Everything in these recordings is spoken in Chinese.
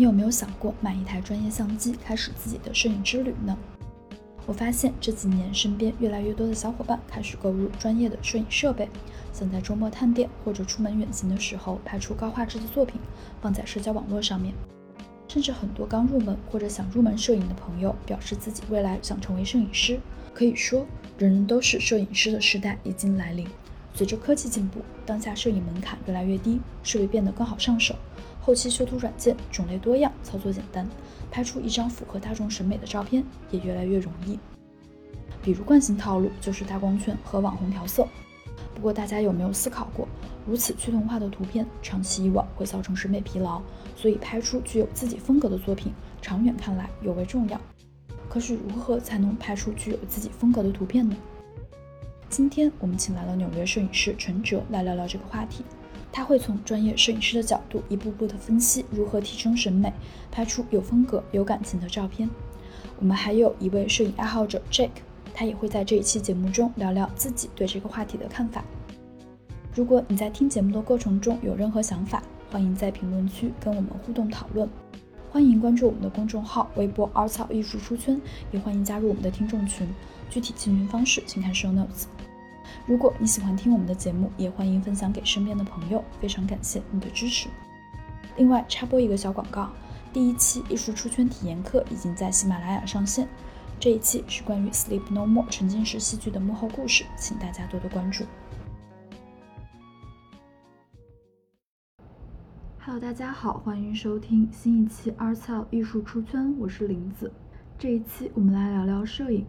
你有没有想过买一台专业相机，开始自己的摄影之旅呢？我发现这几年身边越来越多的小伙伴开始购入专业的摄影设备，想在周末探店或者出门远行的时候拍出高画质的作品，放在社交网络上面。甚至很多刚入门或者想入门摄影的朋友，表示自己未来想成为摄影师。可以说，人人都是摄影师的时代已经来临。随着科技进步，当下摄影门槛越来越低，设备变得更好上手。后期修图软件种类多样，操作简单，拍出一张符合大众审美的照片也越来越容易。比如惯性套路就是大光圈和网红调色。不过大家有没有思考过，如此趋同化的图片，长期以往会造成审美疲劳，所以拍出具有自己风格的作品，长远看来尤为重要。可是如何才能拍出具有自己风格的图片呢？今天我们请来了纽约摄影师陈哲来聊聊这个话题。他会从专业摄影师的角度，一步步的分析如何提升审美，拍出有风格、有感情的照片。我们还有一位摄影爱好者 Jake，他也会在这一期节目中聊聊自己对这个话题的看法。如果你在听节目的过程中有任何想法，欢迎在评论区跟我们互动讨论。欢迎关注我们的公众号微博“凹草艺术出圈”，也欢迎加入我们的听众群。具体进群方式请看 show notes。如果你喜欢听我们的节目，也欢迎分享给身边的朋友，非常感谢你的支持。另外插播一个小广告，第一期艺术出圈体验课已经在喜马拉雅上线，这一期是关于 Sleep No More 沉浸式戏剧的幕后故事，请大家多多关注。Hello，大家好，欢迎收听新一期 Arts 艺术出圈，我是林子。这一期我们来聊聊摄影。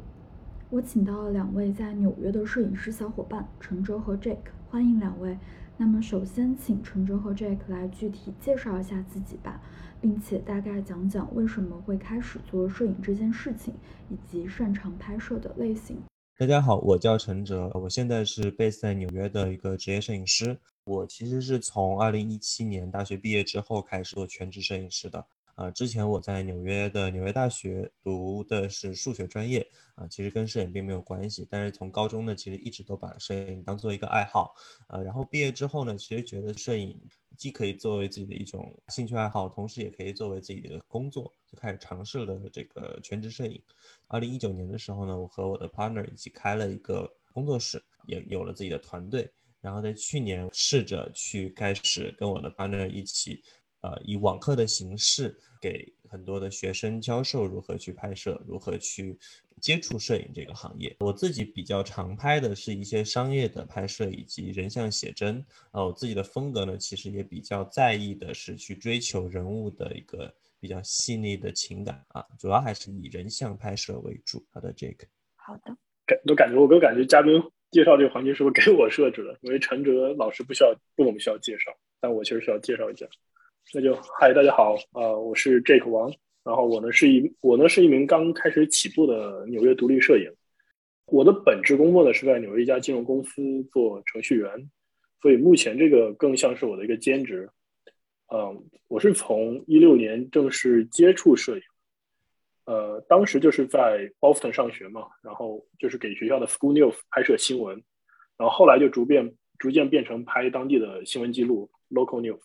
我请到了两位在纽约的摄影师小伙伴陈哲和 Jake，欢迎两位。那么首先请陈哲和 Jake 来具体介绍一下自己吧，并且大概讲讲为什么会开始做摄影这件事情，以及擅长拍摄的类型。大家好，我叫陈哲，我现在是 base 在纽约的一个职业摄影师。我其实是从2017年大学毕业之后开始做全职摄影师的。啊，之前我在纽约的纽约大学读的是数学专业，啊，其实跟摄影并没有关系。但是从高中呢，其实一直都把摄影当做一个爱好，呃，然后毕业之后呢，其实觉得摄影既可以作为自己的一种兴趣爱好，同时也可以作为自己的工作，就开始尝试了这个全职摄影。二零一九年的时候呢，我和我的 partner 一起开了一个工作室，也有了自己的团队。然后在去年试着去开始跟我的 partner 一起。呃，以网课的形式给很多的学生教授如何去拍摄，如何去接触摄影这个行业。我自己比较常拍的是一些商业的拍摄以及人像写真。啊，我自己的风格呢，其实也比较在意的是去追求人物的一个比较细腻的情感啊，主要还是以人像拍摄为主。好的，Jake。好的。感都感觉我都感觉嘉宾介绍这个环节是不是给我设置的？因为陈哲老师不需要不怎么需要介绍，但我确实需要介绍一下。那就嗨，大家好，呃，我是 Jake 王，然后我呢是一我呢是一名刚开始起步的纽约独立摄影，我的本职工作呢是在纽约一家金融公司做程序员，所以目前这个更像是我的一个兼职，嗯，我是从一六年正式接触摄影，呃，当时就是在 Boston 上学嘛，然后就是给学校的 School News 拍摄新闻，然后后来就逐渐逐渐变成拍当地的新闻记录 Local News。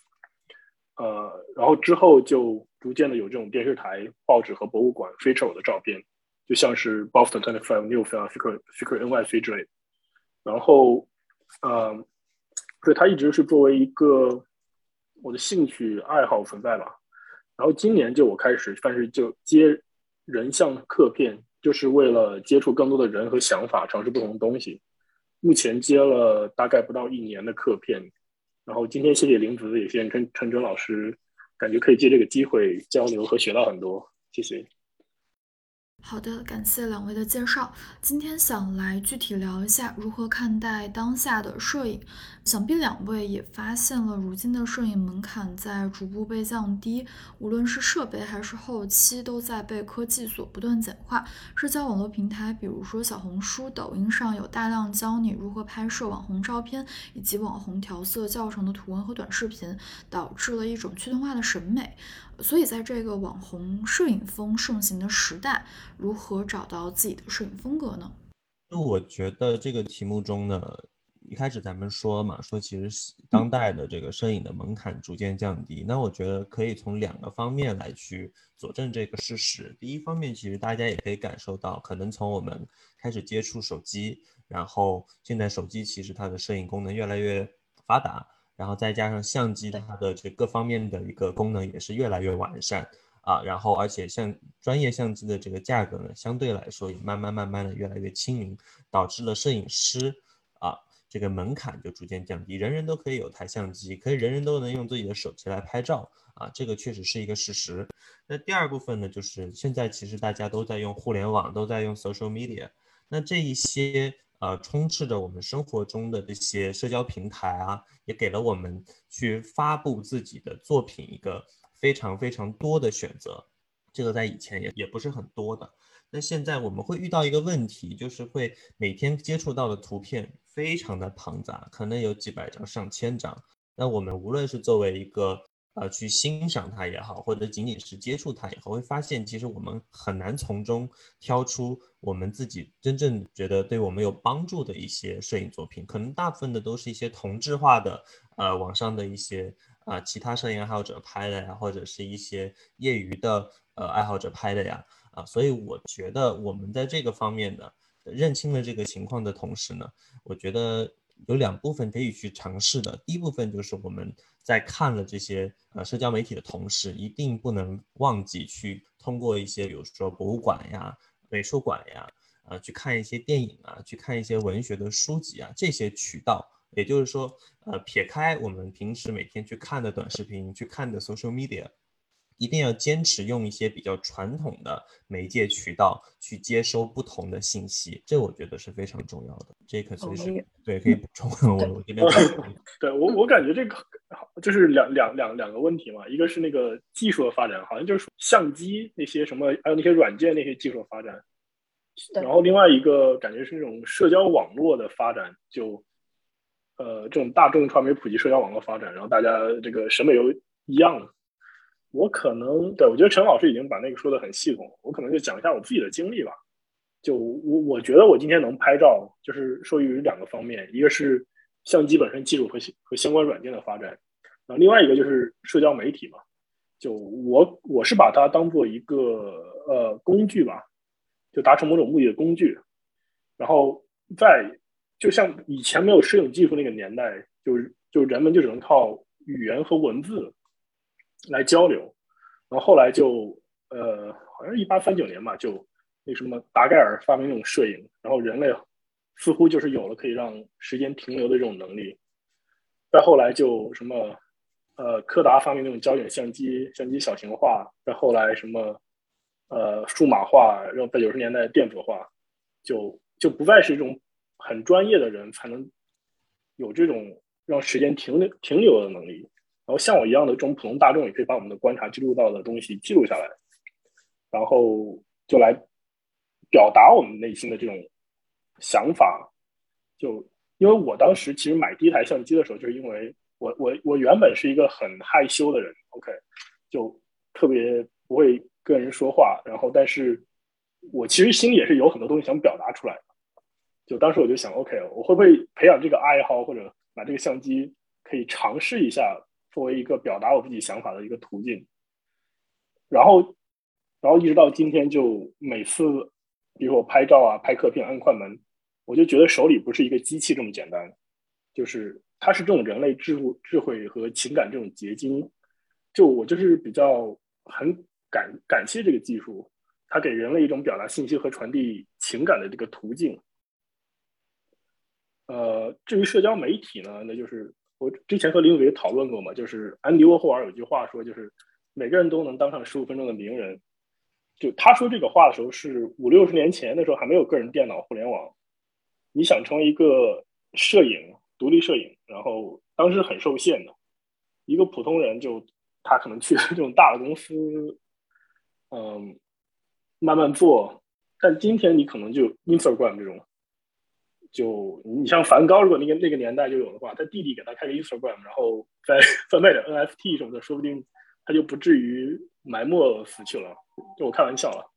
呃，然后之后就逐渐的有这种电视台、报纸和博物馆 feature 我的照片，就像是 Boston Twenty Five News 啊，Feature Feature NYC 之类的。然后，呃，所以它一直是作为一个我的兴趣爱好存在吧。然后今年就我开始，算是就接人像客片，就是为了接触更多的人和想法，尝试不同的东西。目前接了大概不到一年的客片。然后今天谢谢林子，也谢谢陈陈哲老师，感觉可以借这个机会交流和学到很多，谢谢。好的，感谢两位的介绍。今天想来具体聊一下如何看待当下的摄影。想必两位也发现了，如今的摄影门槛在逐步被降低，无论是设备还是后期，都在被科技所不断简化。社交网络平台，比如说小红书、抖音上有大量教你如何拍摄网红照片以及网红调色教程的图文和短视频，导致了一种趋同化的审美。所以，在这个网红摄影风盛行的时代，如何找到自己的摄影风格呢？那我觉得这个题目中呢，一开始咱们说嘛，说其实当代的这个摄影的门槛逐渐降低，那我觉得可以从两个方面来去佐证这个事实。第一方面，其实大家也可以感受到，可能从我们开始接触手机，然后现在手机其实它的摄影功能越来越发达，然后再加上相机它的这各方面的一个功能也是越来越完善。啊，然后而且像专业相机的这个价格呢，相对来说也慢慢慢慢的越来越亲民，导致了摄影师啊这个门槛就逐渐降低，人人都可以有台相机，可以人人都能用自己的手机来拍照啊，这个确实是一个事实。那第二部分呢，就是现在其实大家都在用互联网，都在用 social media，那这一些呃充斥着我们生活中的这些社交平台啊，也给了我们去发布自己的作品一个。非常非常多的选择，这个在以前也也不是很多的。那现在我们会遇到一个问题，就是会每天接触到的图片非常的庞杂，可能有几百张、上千张。那我们无论是作为一个呃去欣赏它也好，或者仅仅是接触它也好，会发现其实我们很难从中挑出我们自己真正觉得对我们有帮助的一些摄影作品。可能大部分的都是一些同质化的，呃，网上的一些。啊，其他摄影爱好者拍的呀，或者是一些业余的呃爱好者拍的呀，啊，所以我觉得我们在这个方面呢，认清了这个情况的同时呢，我觉得有两部分可以去尝试的。第一部分就是我们在看了这些呃社交媒体的同时，一定不能忘记去通过一些，比如说博物馆呀、美术馆呀，呃，去看一些电影啊，去看一些文学的书籍啊，这些渠道。也就是说，呃，撇开我们平时每天去看的短视频、去看的 social media，一定要坚持用一些比较传统的媒介渠道去接收不同的信息，这我觉得是非常重要的。这可其实对可以补充我我这边。对我我感觉这个就是两两两两个问题嘛，一个是那个技术的发展，好像就是相机那些什么，还有那些软件那些技术的发展，然后另外一个感觉是那种社交网络的发展就。呃，这种大众传媒普及、社交网络发展，然后大家这个审美又一样。我可能对我觉得陈老师已经把那个说的很系统，我可能就讲一下我自己的经历吧。就我我觉得我今天能拍照，就是受益于两个方面，一个是相机本身技术和和相关软件的发展，然后另外一个就是社交媒体嘛。就我我是把它当做一个呃工具吧，就达成某种目的的工具，然后在。就像以前没有摄影技术那个年代，就是就人们就只能靠语言和文字来交流，然后后来就呃，好像一八三九年吧，就那什么达盖尔发明那种摄影，然后人类似乎就是有了可以让时间停留的这种能力。再后来就什么呃，柯达发明那种胶卷相机，相机小型化。再后来什么呃，数码化，然后在九十年代电子化，就就不再是这种。很专业的人才能有这种让时间停留停留的能力，然后像我一样的这种普通大众也可以把我们的观察记录到的东西记录下来，然后就来表达我们内心的这种想法。就因为我当时其实买第一台相机的时候，就是因为我我我原本是一个很害羞的人，OK，就特别不会跟人说话，然后但是我其实心里也是有很多东西想表达出来。就当时我就想，OK，我会不会培养这个爱好，或者买这个相机，可以尝试一下，作为一个表达我自己想法的一个途径。然后，然后一直到今天，就每次，比如说我拍照啊、拍客片、按快门，我就觉得手里不是一个机器这么简单，就是它是这种人类智智慧和情感这种结晶。就我就是比较很感感谢这个技术，它给人类一种表达信息和传递情感的这个途径。呃，至于社交媒体呢，那就是我之前和林伟讨论过嘛，就是安迪沃霍尔有句话说，就是每个人都能当上十五分钟的名人。就他说这个话的时候，是五六十年前的时候还没有个人电脑、互联网，你想成为一个摄影、独立摄影，然后当时很受限的一个普通人，就他可能去 这种大的公司，嗯，慢慢做。但今天你可能就 Instagram 这种。就你像梵高，如果那个那个年代就有的话，他弟弟给他开个 Instagram，然后再贩卖点 NFT 什么的，说不定他就不至于埋没死去了。就我开玩笑了。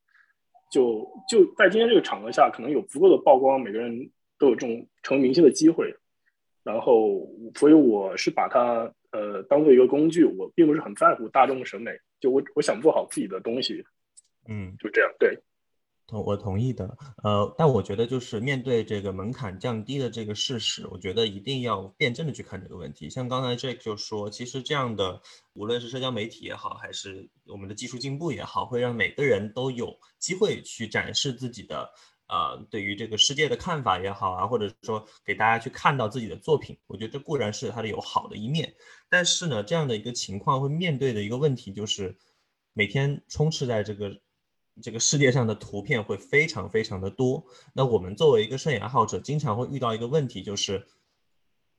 就就在今天这个场合下，可能有足够的曝光，每个人都有这种成为明星的机会。然后所以我是把它呃当做一个工具，我并不是很在乎大众的审美，就我我想做好自己的东西，嗯，就这样，对。同我同意的，呃，但我觉得就是面对这个门槛降低的这个事实，我觉得一定要辩证的去看这个问题。像刚才 Jake 就说，其实这样的无论是社交媒体也好，还是我们的技术进步也好，会让每个人都有机会去展示自己的，呃，对于这个世界的看法也好啊，或者说给大家去看到自己的作品。我觉得这固然是它的有好的一面，但是呢，这样的一个情况会面对的一个问题就是，每天充斥在这个。这个世界上的图片会非常非常的多，那我们作为一个摄影爱好者，经常会遇到一个问题，就是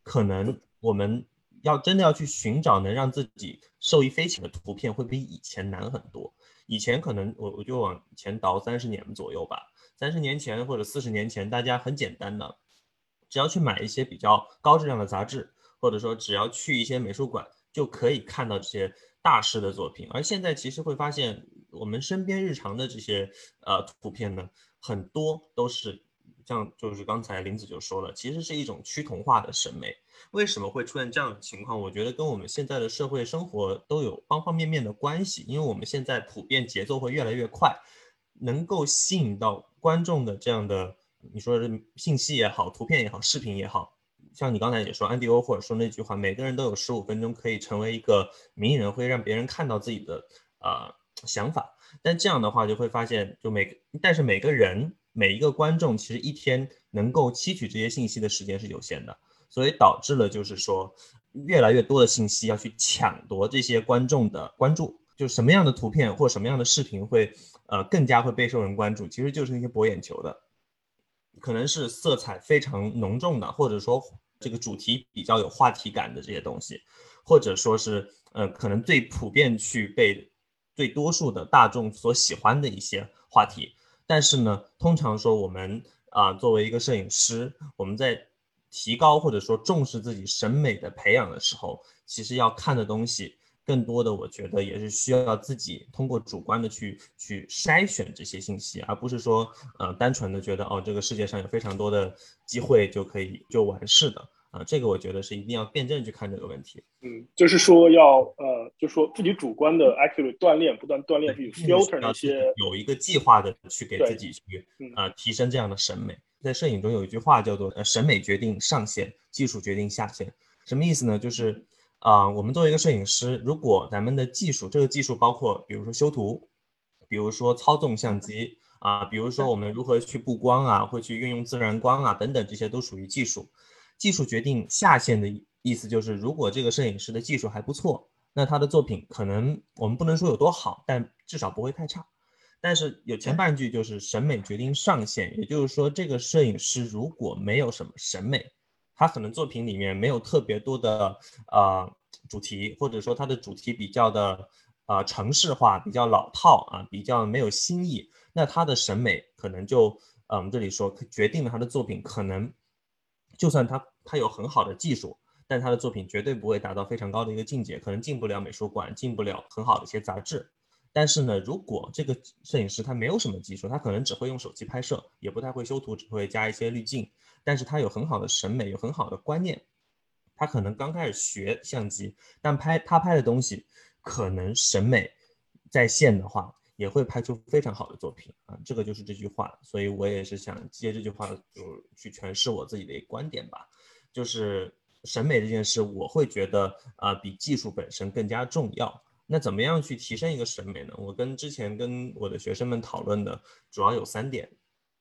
可能我们要真的要去寻找能让自己受益匪浅的图片，会比以前难很多。以前可能我我就往前倒三十年左右吧，三十年前或者四十年前，大家很简单的，只要去买一些比较高质量的杂志，或者说只要去一些美术馆，就可以看到这些大师的作品。而现在其实会发现。我们身边日常的这些呃图片呢，很多都是像就是刚才林子就说了，其实是一种趋同化的审美。为什么会出现这样的情况？我觉得跟我们现在的社会生活都有方方面面的关系。因为我们现在普遍节奏会越来越快，能够吸引到观众的这样的你说是信息也好，图片也好，视频也好，像你刚才也说安迪欧或者说那句话，每个人都有十五分钟可以成为一个名人，会让别人看到自己的啊。想法，但这样的话就会发现，就每个但是每个人每一个观众其实一天能够吸取这些信息的时间是有限的，所以导致了就是说越来越多的信息要去抢夺这些观众的关注，就什么样的图片或什么样的视频会呃更加会备受人关注，其实就是那些博眼球的，可能是色彩非常浓重的，或者说这个主题比较有话题感的这些东西，或者说是呃可能最普遍去被。最多数的大众所喜欢的一些话题，但是呢，通常说我们啊，作为一个摄影师，我们在提高或者说重视自己审美的培养的时候，其实要看的东西更多的，我觉得也是需要自己通过主观的去去筛选这些信息，而不是说呃单纯的觉得哦，这个世界上有非常多的机会就可以就完事的。啊，这个我觉得是一定要辩证去看这个问题。嗯，就是说要呃，就说自己主观的 actually 锻炼，不断锻炼自己 filter 那些，有一个计划的去给自己去呃提升这样的审美。在摄影中有一句话叫做“呃，审美决定上限，技术决定下限”。什么意思呢？就是啊，我们作为一个摄影师，如果咱们的技术，这个技术包括比如说修图，比如说操纵相机啊，比如说我们如何去布光啊，会去运用自然光啊等等，这些都属于技术。技术决定下限的意思就是，如果这个摄影师的技术还不错，那他的作品可能我们不能说有多好，但至少不会太差。但是有前半句就是审美决定上限，也就是说，这个摄影师如果没有什么审美，他可能作品里面没有特别多的呃主题，或者说他的主题比较的呃城市化，比较老套啊，比较没有新意，那他的审美可能就嗯这里说决定了他的作品可能。就算他他有很好的技术，但他的作品绝对不会达到非常高的一个境界，可能进不了美术馆，进不了很好的一些杂志。但是呢，如果这个摄影师他没有什么技术，他可能只会用手机拍摄，也不太会修图，只会加一些滤镜，但是他有很好的审美，有很好的观念。他可能刚开始学相机，但拍他拍的东西，可能审美在线的话。也会拍出非常好的作品啊，这个就是这句话，所以我也是想接这句话，就去诠释我自己的一个观点吧。就是审美这件事，我会觉得啊，比技术本身更加重要。那怎么样去提升一个审美呢？我跟之前跟我的学生们讨论的主要有三点。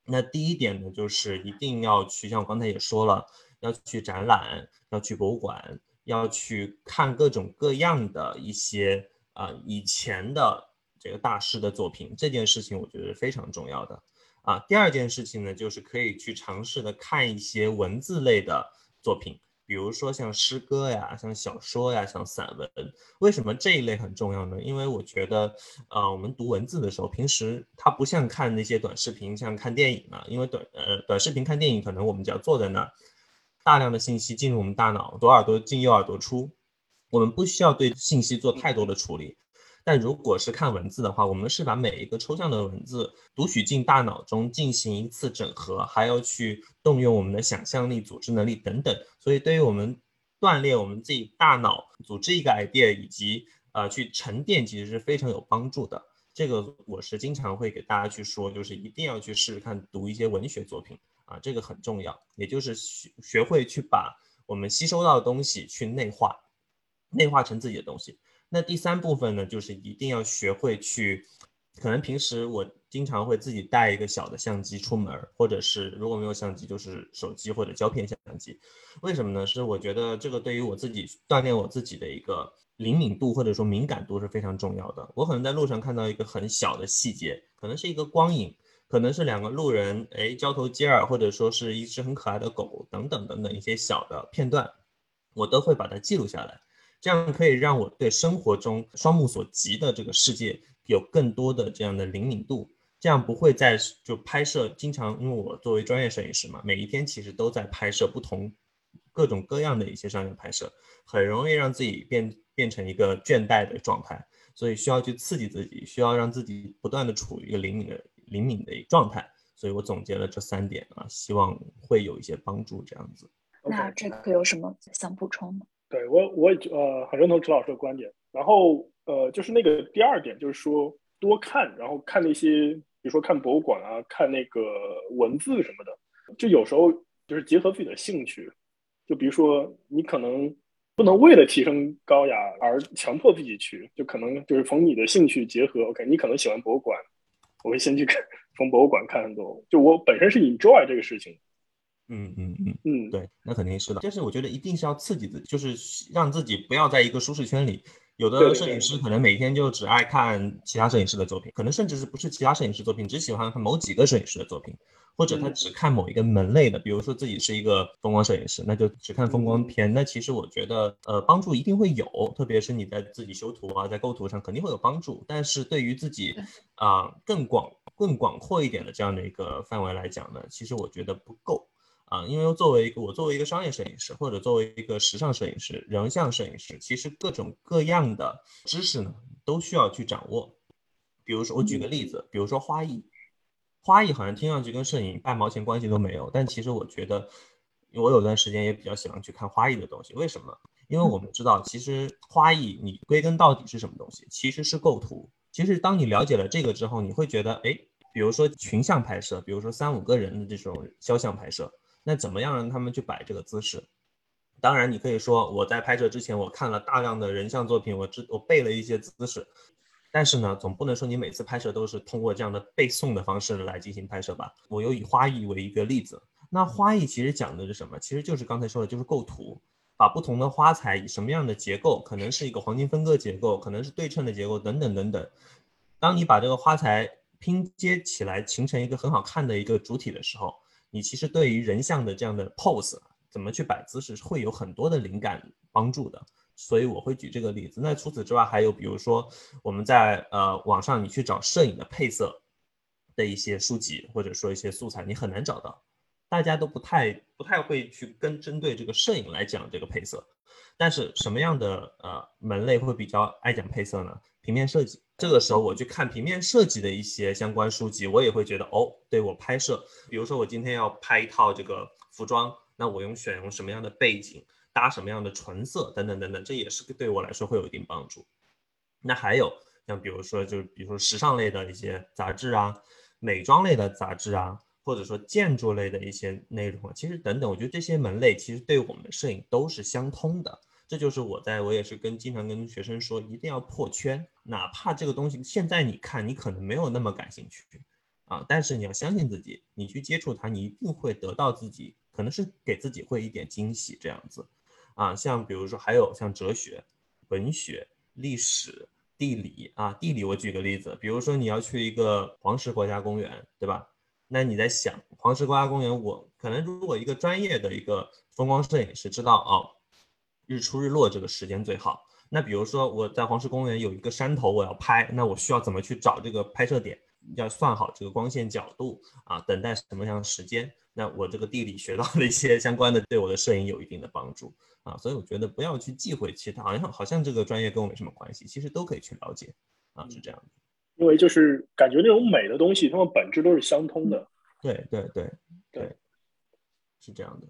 那第一点呢，就是一定要去，像我刚才也说了，要去展览，要去博物馆，要去看各种各样的一些啊以前的。这个大师的作品这件事情，我觉得是非常重要的啊。第二件事情呢，就是可以去尝试的看一些文字类的作品，比如说像诗歌呀、像小说呀、像散文。为什么这一类很重要呢？因为我觉得，呃，我们读文字的时候，平时它不像看那些短视频，像看电影嘛。因为短呃短视频看电影，可能我们只要坐在那儿，大量的信息进入我们大脑，左耳朵进右耳朵出，我们不需要对信息做太多的处理。但如果是看文字的话，我们是把每一个抽象的文字读取进大脑中进行一次整合，还要去动用我们的想象力、组织能力等等。所以对于我们锻炼我们自己大脑组织一个 idea 以及呃去沉淀，其实是非常有帮助的。这个我是经常会给大家去说，就是一定要去试试看读一些文学作品啊，这个很重要。也就是学学会去把我们吸收到的东西去内化，内化成自己的东西。那第三部分呢，就是一定要学会去，可能平时我经常会自己带一个小的相机出门，或者是如果没有相机，就是手机或者胶片相机。为什么呢？是我觉得这个对于我自己锻炼我自己的一个。灵敏度或者说敏感度是非常重要的。我可能在路上看到一个很小的细节，可能是一个光影，可能是两个路人哎交头接耳，或者说是一只很可爱的狗等等等等一些小的片段，我都会把它记录下来。这样可以让我对生活中双目所及的这个世界有更多的这样的灵敏度。这样不会在就拍摄经常，因为我作为专业摄影师嘛，每一天其实都在拍摄不同各种各样的一些商业拍摄，很容易让自己变。变成一个倦怠的状态，所以需要去刺激自己，需要让自己不断的处于一个灵敏的灵敏的一个状态。所以我总结了这三点啊，希望会有一些帮助。这样子，那这个有什么想补充吗？对我，我也呃很认同陈老师的观点。然后呃，就是那个第二点，就是说多看，然后看那些，比如说看博物馆啊，看那个文字什么的，就有时候就是结合自己的兴趣，就比如说你可能。不能为了提升高雅而强迫自己去，就可能就是从你的兴趣结合。OK，你可能喜欢博物馆，我会先去看，从博物馆看很多。就我本身是 enjoy 这个事情。嗯嗯嗯嗯，对，那肯定是的。但是我觉得一定是要刺激自己，就是让自己不要在一个舒适圈里。有的摄影师可能每天就只爱看其他摄影师的作品，可能甚至是不是其他摄影师作品，只喜欢看某几个摄影师的作品。或者他只看某一个门类的，比如说自己是一个风光摄影师，那就只看风光片。那其实我觉得，呃，帮助一定会有，特别是你在自己修图啊，在构图上肯定会有帮助。但是对于自己啊更广、更广阔一点的这样的一个范围来讲呢，其实我觉得不够啊。因为作为一个我作为一个商业摄影师，或者作为一个时尚摄影师、人像摄影师，其实各种各样的知识呢都需要去掌握。比如说，我举个例子，比如说花艺。花艺好像听上去跟摄影半毛钱关系都没有，但其实我觉得，我有段时间也比较喜欢去看花艺的东西。为什么？因为我们知道，其实花艺你归根到底是什么东西？其实是构图。其实当你了解了这个之后，你会觉得，哎，比如说群像拍摄，比如说三五个人的这种肖像拍摄，那怎么样让他们去摆这个姿势？当然，你可以说我在拍摄之前我看了大量的人像作品，我知我背了一些姿势。但是呢，总不能说你每次拍摄都是通过这样的背诵的方式来进行拍摄吧？我又以花艺为一个例子，那花艺其实讲的是什么？其实就是刚才说的，就是构图，把不同的花材以什么样的结构，可能是一个黄金分割结构，可能是对称的结构，等等等等。当你把这个花材拼接起来，形成一个很好看的一个主体的时候，你其实对于人像的这样的 pose 怎么去摆姿势，会有很多的灵感帮助的。所以我会举这个例子。那除此之外，还有比如说我们在呃网上你去找摄影的配色的一些书籍，或者说一些素材，你很难找到，大家都不太不太会去跟针对这个摄影来讲这个配色。但是什么样的呃门类会比较爱讲配色呢？平面设计。这个时候我去看平面设计的一些相关书籍，我也会觉得哦，对我拍摄，比如说我今天要拍一套这个服装，那我用选用什么样的背景？搭什么样的纯色等等等等，这也是对我来说会有一定帮助。那还有像比如说，就是比如说时尚类的一些杂志啊，美妆类的杂志啊，或者说建筑类的一些内容啊，其实等等，我觉得这些门类其实对我们的摄影都是相通的。这就是我在我也是跟经常跟学生说，一定要破圈，哪怕这个东西现在你看你可能没有那么感兴趣啊，但是你要相信自己，你去接触它，你一定会得到自己，可能是给自己会一点惊喜这样子。啊，像比如说还有像哲学、文学、历史、地理啊，地理我举个例子，比如说你要去一个黄石国家公园，对吧？那你在想黄石国家公园，我可能如果一个专业的一个风光摄影师知道哦，日出日落这个时间最好。那比如说我在黄石公园有一个山头我要拍，那我需要怎么去找这个拍摄点？要算好这个光线角度啊，等待什么样的时间。那我这个地理学到的一些相关的，对我的摄影有一定的帮助啊。所以我觉得不要去忌讳其他，好像好像这个专业跟我没什么关系，其实都可以去了解啊，是这样的。因为就是感觉那种美的东西，它们本质都是相通的。对对对对，是这样的。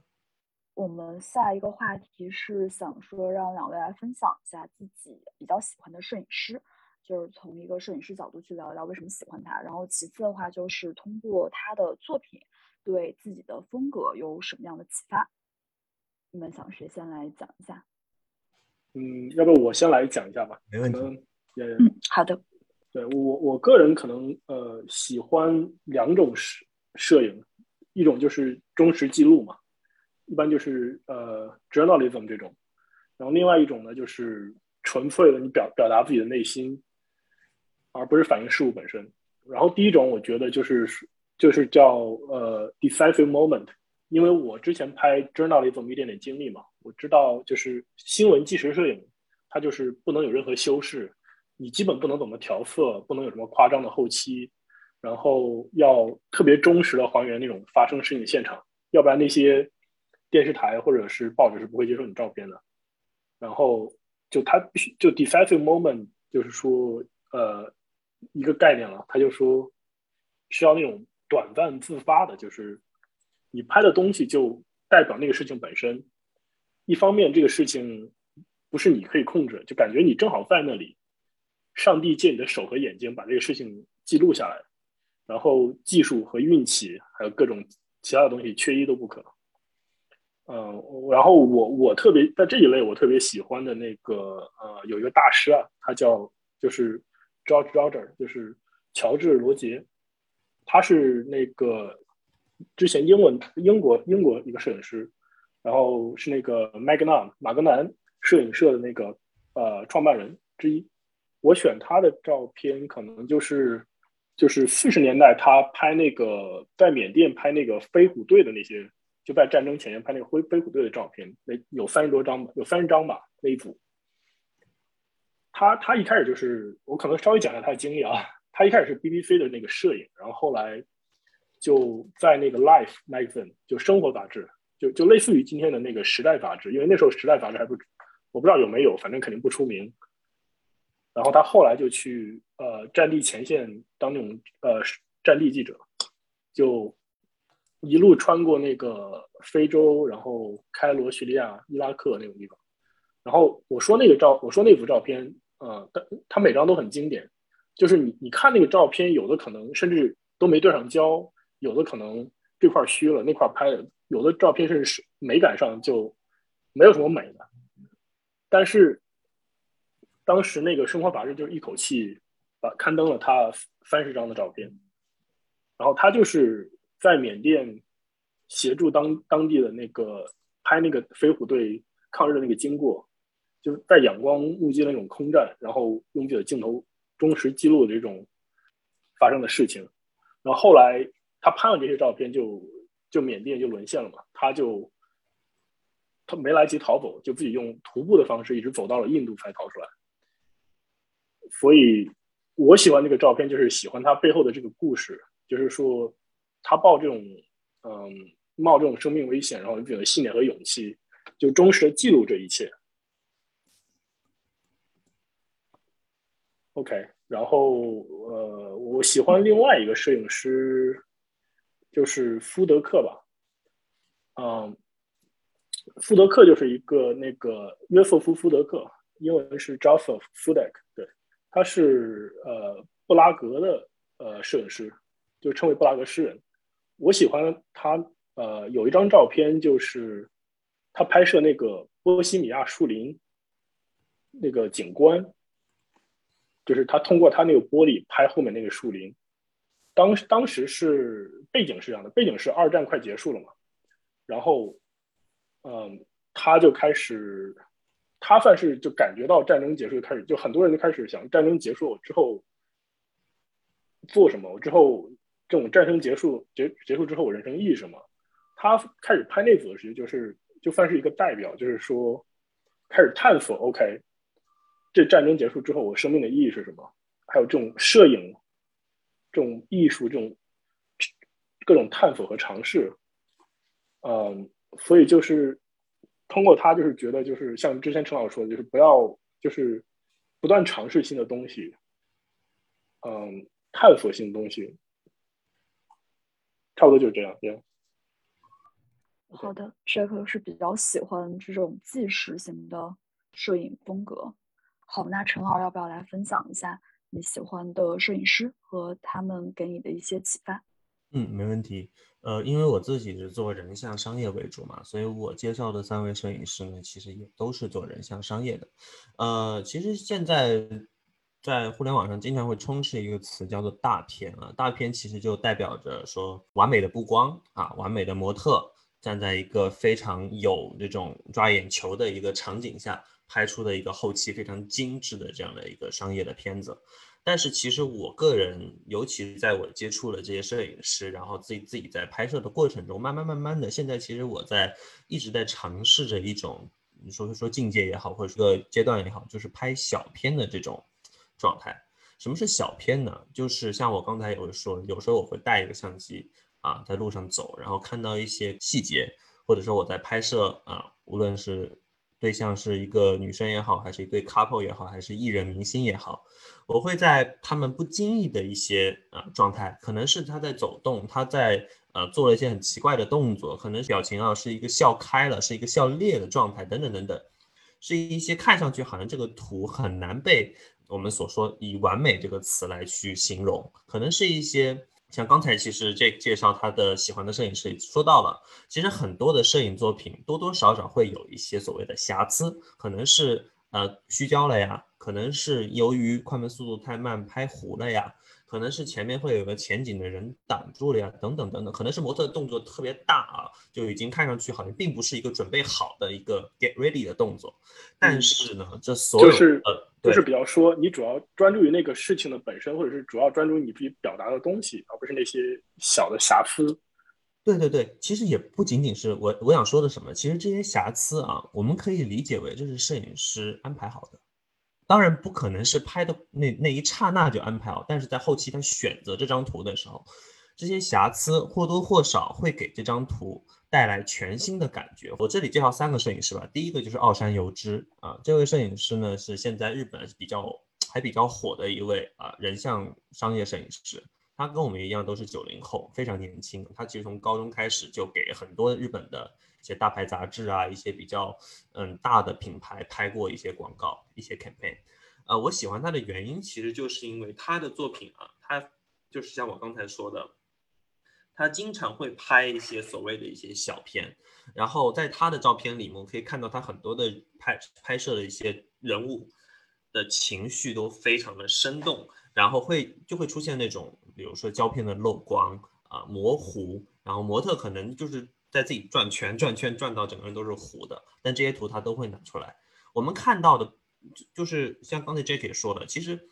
我们下一个话题是想说，让两位来分享一下自己比较喜欢的摄影师，就是从一个摄影师角度去聊一聊为什么喜欢他。然后其次的话，就是通过他的作品对自己的风格有什么样的启发？你们想谁先来讲一下？嗯，要不我先来讲一下吧。没问题。嗯，好的。对我我个人可能呃喜欢两种摄摄影，一种就是忠实记录嘛，一般就是呃 journalism 这种，然后另外一种呢就是纯粹的你表表达自己的内心，而不是反映事物本身。然后第一种我觉得就是就是叫呃 decisive moment，因为我之前拍 journalism 一点点经历嘛，我知道就是新闻纪实摄影它就是不能有任何修饰。你基本不能怎么调色，不能有什么夸张的后期，然后要特别忠实的还原那种发生事情的现场，要不然那些电视台或者是报纸是不会接受你照片的。然后就他必须就 decisive moment，就是说呃一个概念了，他就说需要那种短暂自发的，就是你拍的东西就代表那个事情本身。一方面这个事情不是你可以控制，就感觉你正好在那里。上帝借你的手和眼睛把这个事情记录下来，然后技术和运气还有各种其他的东西缺一都不可。嗯，然后我我特别在这一类我特别喜欢的那个呃有一个大师啊，他叫就是 George Roger，就是乔治罗杰，他是那个之前英文英国英国一个摄影师，然后是那个 Magnum 马格南摄影社的那个呃创办人之一。我选他的照片，可能就是就是四十年代他拍那个在缅甸拍那个飞虎队的那些，就在战争前线拍那个飞飞虎队的照片，那有三十多张吧，有三十张吧那一组。他他一开始就是我可能稍微讲一下他的经历啊，他一开始是 BBC 的那个摄影，然后后来就在那个 Life magazine 就生活杂志，就就类似于今天的那个时代杂志，因为那时候时代杂志还不我不知道有没有，反正肯定不出名。然后他后来就去呃战地前线当那种呃战地记者，就一路穿过那个非洲，然后开罗、叙利亚、伊拉克那种地方。然后我说那个照，我说那幅照片，呃，他他每张都很经典，就是你你看那个照片，有的可能甚至都没对上焦，有的可能这块虚了，那块拍的，有的照片是美感上就没有什么美的，但是。当时那个生活杂志就是一口气把刊登了他三十张的照片，然后他就是在缅甸协助当当地的那个拍那个飞虎队抗日的那个经过，就是在仰光目击那种空战，然后用自己的镜头忠实记录这种发生的事情。然后后来他拍完这些照片，就就缅甸就沦陷了嘛，他就他没来及逃走，就自己用徒步的方式一直走到了印度才逃出来。所以，我喜欢这个照片，就是喜欢它背后的这个故事，就是说，他抱这种，嗯，冒这种生命危险，然后有的信念和勇气，就忠实的记录这一切。OK，然后，呃，我喜欢另外一个摄影师，就是夫德克吧，嗯，夫德克就是一个那个约瑟夫·夫德克，英文是 Joseph Fudek，对。他是呃布拉格的呃摄影师，就称为布拉格诗人。我喜欢他呃有一张照片，就是他拍摄那个波西米亚树林那个景观，就是他通过他那个玻璃拍后面那个树林。当当时是背景是这样的，背景是二战快结束了嘛，然后嗯他就开始。他算是就感觉到战争结束就开始，就很多人就开始想战争结束之后做什么？我之后这种战争结束结结束之后，我人生意义什么？他开始拍那组的时候，就是就算是一个代表，就是说开始探索。OK，这战争结束之后，我生命的意义是什么？还有这种摄影这种艺术，这种各种探索和尝试，嗯，所以就是通过他，就是觉得就是像之前陈老师说的，就是不要就是不断尝试新的东西，嗯，探索新的东西，差不多就是这样，这样。好的，Jack 是比较喜欢这种纪实型的摄影风格。好，那陈老要不要来分享一下你喜欢的摄影师和他们给你的一些启发？嗯，没问题。呃，因为我自己是做人像商业为主嘛，所以我介绍的三位摄影师呢，其实也都是做人像商业的。呃，其实现在在互联网上经常会充斥一个词叫做大片啊，大片其实就代表着说完美的布光啊，完美的模特。站在一个非常有这种抓眼球的一个场景下拍出的一个后期非常精致的这样的一个商业的片子，但是其实我个人，尤其在我接触了这些摄影师，然后自己自己在拍摄的过程中，慢慢慢慢的，现在其实我在一直在尝试着一种，你说说境界也好，或者说阶段也好，就是拍小片的这种状态。什么是小片呢？就是像我刚才有说，有时候我会带一个相机。啊，在路上走，然后看到一些细节，或者说我在拍摄啊，无论是对象是一个女生也好，还是一对 couple 也好，还是艺人明星也好，我会在他们不经意的一些啊状态，可能是他在走动，他在呃做了一些很奇怪的动作，可能表情啊是一个笑开了，是一个笑裂的状态，等等等等，是一些看上去好像这个图很难被我们所说以完美这个词来去形容，可能是一些。像刚才其实这介绍他的喜欢的摄影师说到了，其实很多的摄影作品多多少少会有一些所谓的瑕疵，可能是呃虚焦了呀，可能是由于快门速度太慢拍糊了呀。可能是前面会有个前景的人挡住了呀，等等等等，可能是模特动作特别大啊，就已经看上去好像并不是一个准备好的一个 get ready 的动作。但是呢，这所有就是呃，就是比较说，你主要专注于那个事情的本身，或者是主要专注于你自己表达的东西，而不是那些小的瑕疵。对对对，其实也不仅仅是我我想说的什么，其实这些瑕疵啊，我们可以理解为这是摄影师安排好的。当然不可能是拍的那那一刹那就安排好，但是在后期他选择这张图的时候，这些瑕疵或多或少会给这张图带来全新的感觉。我这里介绍三个摄影师吧，第一个就是奥山由之啊，这位摄影师呢是现在日本比较还比较火的一位啊人像商业摄影师，他跟我们一样都是九零后，非常年轻。他其实从高中开始就给很多日本的。一些大牌杂志啊，一些比较嗯大的品牌拍过一些广告，一些 campaign，呃，我喜欢他的原因其实就是因为他的作品啊，他就是像我刚才说的，他经常会拍一些所谓的一些小片，然后在他的照片里，我可以看到他很多的拍拍摄的一些人物的情绪都非常的生动，然后会就会出现那种比如说胶片的漏光啊模糊，然后模特可能就是。在自己转圈转圈转到整个人都是糊的，但这些图他都会拿出来。我们看到的，就就是像刚才 Jacky 说的，其实，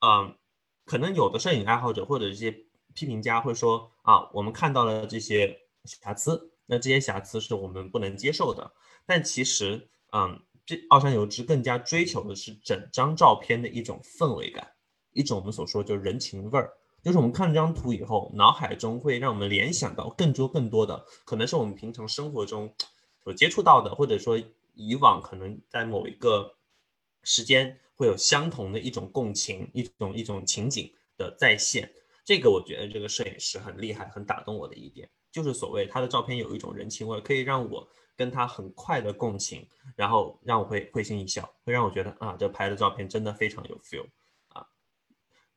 嗯，可能有的摄影爱好者或者一些批评家会说啊，我们看到了这些瑕疵，那这些瑕疵是我们不能接受的。但其实，嗯，这奥山由之更加追求的是整张照片的一种氛围感，一种我们所说就人情味儿。就是我们看这张图以后，脑海中会让我们联想到更多更多的，可能是我们平常生活中所接触到的，或者说以往可能在某一个时间会有相同的一种共情，一种一种情景的再现。这个我觉得这个摄影师很厉害，很打动我的一点，就是所谓他的照片有一种人情味，可以让我跟他很快的共情，然后让我会会心一笑，会让我觉得啊，这拍的照片真的非常有 feel 啊。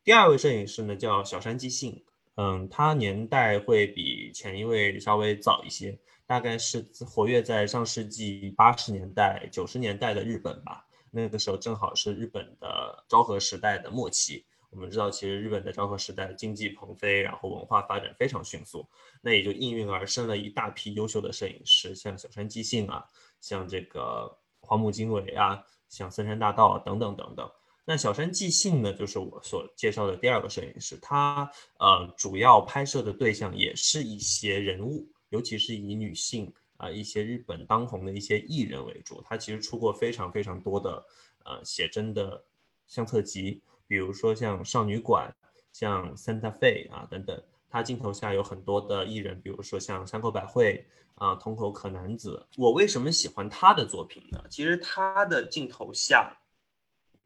第二位摄影师呢叫小山纪信，嗯，他年代会比前一位稍微早一些，大概是活跃在上世纪八十年代、九十年代的日本吧。那个时候正好是日本的昭和时代的末期。我们知道，其实日本的昭和时代经济腾飞，然后文化发展非常迅速，那也就应运而生了一大批优秀的摄影师，像小山纪信啊，像这个荒木经惟啊，像森山大道啊等等等等。那小山纪信呢，就是我所介绍的第二个摄影师，他呃主要拍摄的对象也是一些人物，尤其是以女性啊一些日本当红的一些艺人为主。他其实出过非常非常多的呃写真的相册集，比如说像少女馆、像 Santa Fe 啊等等，他镜头下有很多的艺人，比如说像山口百惠啊、通口可男子。我为什么喜欢他的作品呢？其实他的镜头下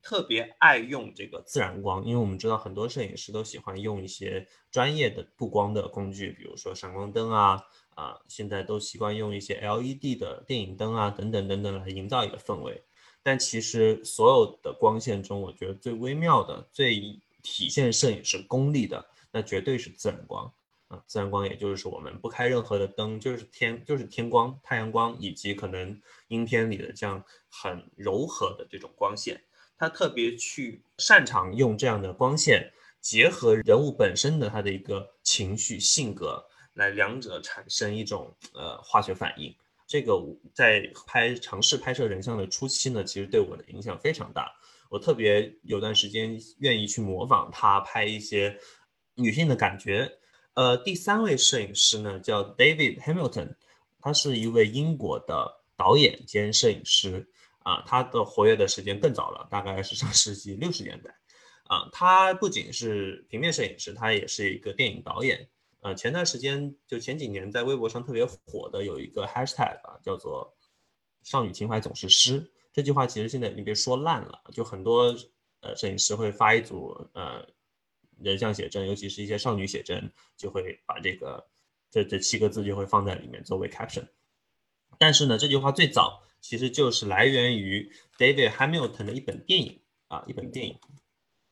特别爱用这个自然光，因为我们知道很多摄影师都喜欢用一些专业的布光的工具，比如说闪光灯啊啊，现在都习惯用一些 LED 的电影灯啊等等等等来营造一个氛围。但其实所有的光线中，我觉得最微妙的、最体现摄影师功力的，那绝对是自然光啊！自然光也就是，我们不开任何的灯，就是天，就是天光、太阳光，以及可能阴天里的这样很柔和的这种光线。他特别去擅长用这样的光线，结合人物本身的他的一个情绪、性格，来两者产生一种呃化学反应。这个在拍尝试拍摄人像的初期呢，其实对我的影响非常大。我特别有段时间愿意去模仿他拍一些女性的感觉。呃，第三位摄影师呢叫 David Hamilton，他是一位英国的导演兼摄影师啊，他的活跃的时间更早了，大概是上世纪六十年代。啊，他不仅是平面摄影师，他也是一个电影导演。呃，前段时间就前几年在微博上特别火的有一个 hashtag 啊，叫做“少女情怀总是诗”。这句话其实现在已经被说烂了，就很多呃摄影师会发一组呃人像写真，尤其是一些少女写真，就会把这个这这七个字就会放在里面作为 caption。但是呢，这句话最早其实就是来源于 David Hamilton 的一本电影啊，一本电影。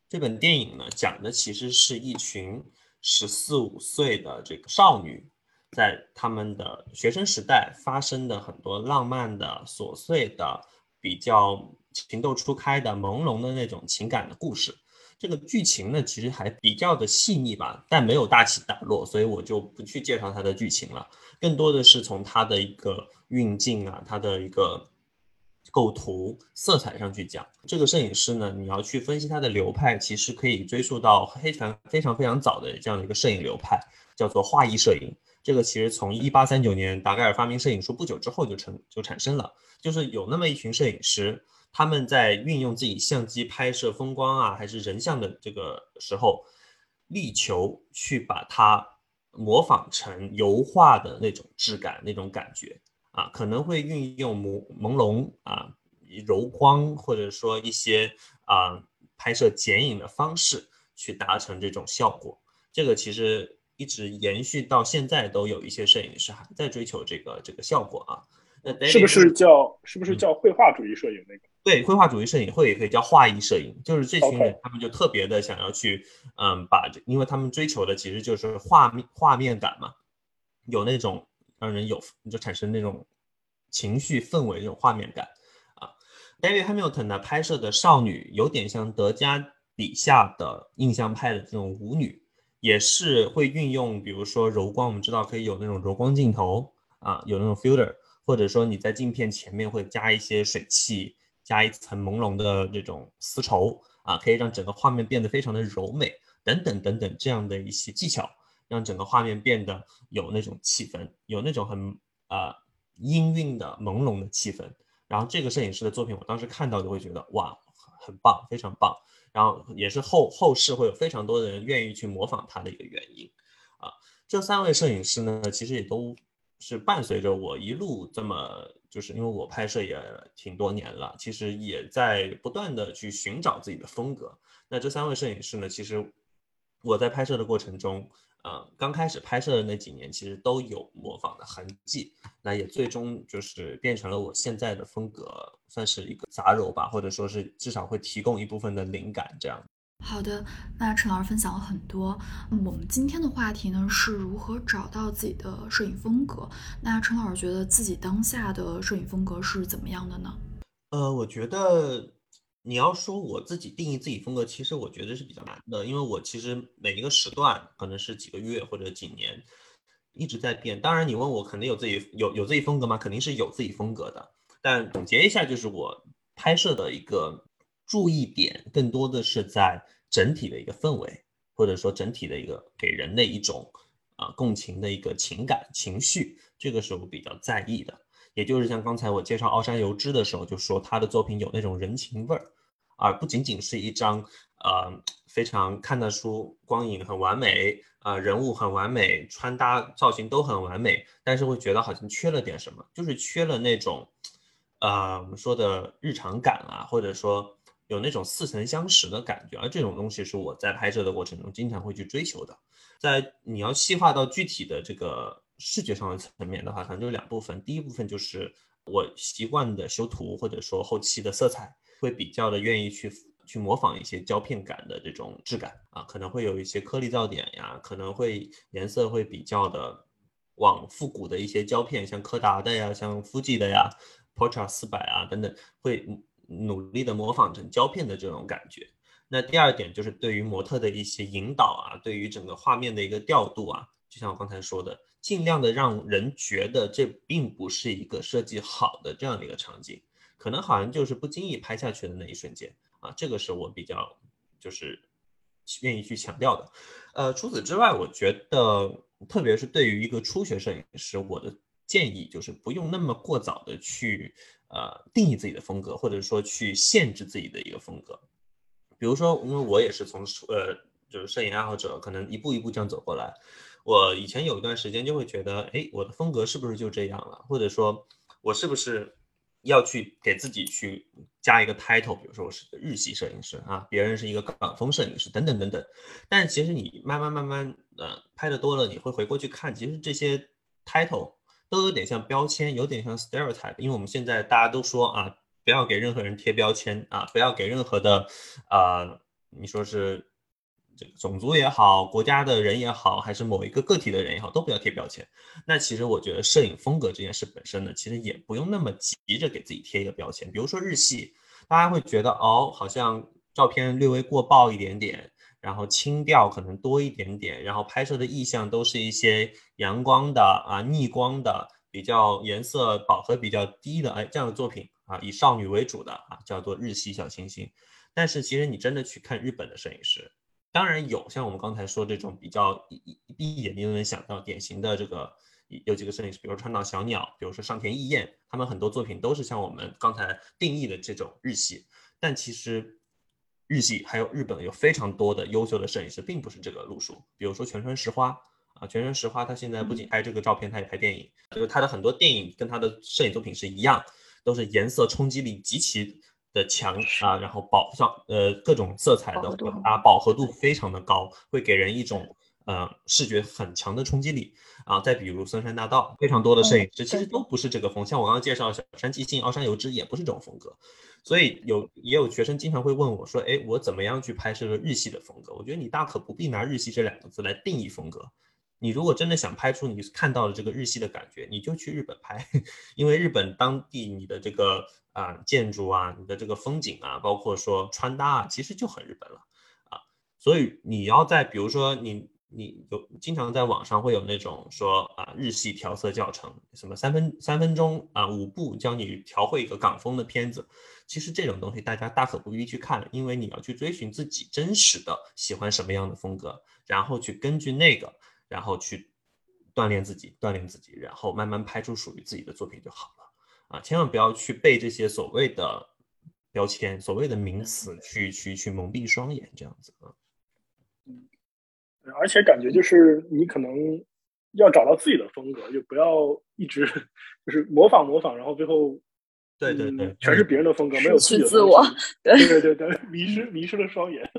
这本电影呢讲的其实是一群。十四五岁的这个少女，在他们的学生时代发生的很多浪漫的、琐碎的、比较情窦初开的、朦胧的那种情感的故事。这个剧情呢，其实还比较的细腻吧，但没有大起大落，所以我就不去介绍它的剧情了。更多的是从它的一个运镜啊，它的一个。构图、色彩上去讲，这个摄影师呢，你要去分析他的流派，其实可以追溯到非常非常非常早的这样的一个摄影流派，叫做画意摄影。这个其实从一八三九年达盖尔发明摄影术不久之后就成就产生了，就是有那么一群摄影师，他们在运用自己相机拍摄风光啊，还是人像的这个时候，力求去把它模仿成油画的那种质感、那种感觉。啊，可能会运用朦朦胧啊、柔光，或者说一些啊拍摄剪影的方式去达成这种效果。这个其实一直延续到现在，都有一些摄影师还在追求这个这个效果啊。那是不是叫是不是叫绘画主义摄影那个？对，绘画主义摄影，或也可以叫画意摄影。就是这群人，他们就特别的想要去，嗯，把这，因为他们追求的其实就是画面画面感嘛，有那种。让人有就产生那种情绪氛围、这种画面感啊。David Hamilton 呢拍摄的少女有点像德加笔下的印象派的这种舞女，也是会运用，比如说柔光，我们知道可以有那种柔光镜头啊，有那种 filter，或者说你在镜片前面会加一些水汽，加一层朦胧的这种丝绸啊，可以让整个画面变得非常的柔美，等等等等这样的一些技巧。让整个画面变得有那种气氛，有那种很呃氤氲的朦胧的气氛。然后这个摄影师的作品，我当时看到就会觉得哇，很棒，非常棒。然后也是后后世会有非常多的人愿意去模仿他的一个原因啊。这三位摄影师呢，其实也都是伴随着我一路这么，就是因为我拍摄也挺多年了，其实也在不断的去寻找自己的风格。那这三位摄影师呢，其实我在拍摄的过程中。呃，刚开始拍摄的那几年，其实都有模仿的痕迹，那也最终就是变成了我现在的风格，算是一个杂糅吧，或者说是至少会提供一部分的灵感这样。好的，那陈老师分享了很多。我们今天的话题呢，是如何找到自己的摄影风格。那陈老师觉得自己当下的摄影风格是怎么样的呢？呃，我觉得。你要说我自己定义自己风格，其实我觉得是比较难的，因为我其实每一个时段可能是几个月或者几年一直在变。当然，你问我肯定有自己有有自己风格吗？肯定是有自己风格的。但总结一下，就是我拍摄的一个注意点，更多的是在整体的一个氛围，或者说整体的一个给人的一种啊共情的一个情感情绪，这个是我比较在意的。也就是像刚才我介绍奥山由之的时候，就说他的作品有那种人情味儿。而不仅仅是一张呃非常看得出光影很完美啊，人物很完美，穿搭造型都很完美，但是会觉得好像缺了点什么，就是缺了那种，呃，我们说的日常感啊，或者说有那种似曾相识的感觉，而这种东西是我在拍摄的过程中经常会去追求的。在你要细化到具体的这个视觉上的层面的话，可能就两部分，第一部分就是我习惯的修图或者说后期的色彩，会比较的愿意去。去模仿一些胶片感的这种质感啊，可能会有一些颗粒噪点呀，可能会颜色会比较的往复古的一些胶片，像柯达的呀，像富士的呀，Portra 四百啊等等，会努力的模仿成胶片的这种感觉。那第二点就是对于模特的一些引导啊，对于整个画面的一个调度啊，就像我刚才说的，尽量的让人觉得这并不是一个设计好的这样的一个场景，可能好像就是不经意拍下去的那一瞬间。啊，这个是我比较就是愿意去强调的。呃，除此之外，我觉得特别是对于一个初学摄影师，我的建议就是不用那么过早的去呃定义自己的风格，或者说去限制自己的一个风格。比如说，因为我也是从呃就是摄影爱好者，可能一步一步这样走过来。我以前有一段时间就会觉得，哎，我的风格是不是就这样了？或者说，我是不是？要去给自己去加一个 title，比如说我是日系摄影师啊，别人是一个港风摄影师，等等等等。但其实你慢慢慢慢呃拍的多了，你会回过去看，其实这些 title 都有点像标签，有点像 stereotype。因为我们现在大家都说啊，不要给任何人贴标签啊，不要给任何的啊，你说是。这个种族也好，国家的人也好，还是某一个个体的人也好，都不要贴标签。那其实我觉得摄影风格这件事本身呢，其实也不用那么急着给自己贴一个标签。比如说日系，大家会觉得哦，好像照片略微过曝一点点，然后清调可能多一点点，然后拍摄的意象都是一些阳光的啊、逆光的，比较颜色饱和比较低的，哎，这样的作品啊，以少女为主的啊，叫做日系小清新。但是其实你真的去看日本的摄影师。当然有，像我们刚才说这种比较一一眼就能想到典型的这个有几个摄影师，比如川岛小鸟，比如说上田义彦，他们很多作品都是像我们刚才定义的这种日系。但其实日系还有日本有非常多的优秀的摄影师，并不是这个路数。比如说全川石花啊，全川石花他现在不仅拍这个照片，他也拍电影，就是他的很多电影跟他的摄影作品是一样，都是颜色冲击力极其。的强啊，然后饱上呃各种色彩的啊饱和度非常的高，会给人一种呃视觉很强的冲击力啊。再比如森山大道，非常多的摄影师其实都不是这个风，像我刚刚介绍小山纪信、奥山由之也不是这种风格。所以有也有学生经常会问我说，哎，我怎么样去拍摄日系的风格？我觉得你大可不必拿日系这两个字来定义风格。你如果真的想拍出你看到的这个日系的感觉，你就去日本拍，因为日本当地你的这个啊建筑啊，你的这个风景啊，包括说穿搭啊，其实就很日本了啊。所以你要在比如说你你有经常在网上会有那种说啊日系调色教程，什么三分三分钟啊五步教你调绘一个港风的片子，其实这种东西大家大可不必去看，因为你要去追寻自己真实的喜欢什么样的风格，然后去根据那个。然后去锻炼自己，锻炼自己，然后慢慢拍出属于自己的作品就好啊！千万不要去被这些所谓的标签、所谓的名词去去去蒙蔽双眼，这样子啊。嗯，而且感觉就是你可能要找到自己的风格，就不要一直就是模仿模仿，然后最后对对对，全是别人的风格，没有自自我，对对对 对，迷失迷失了双眼。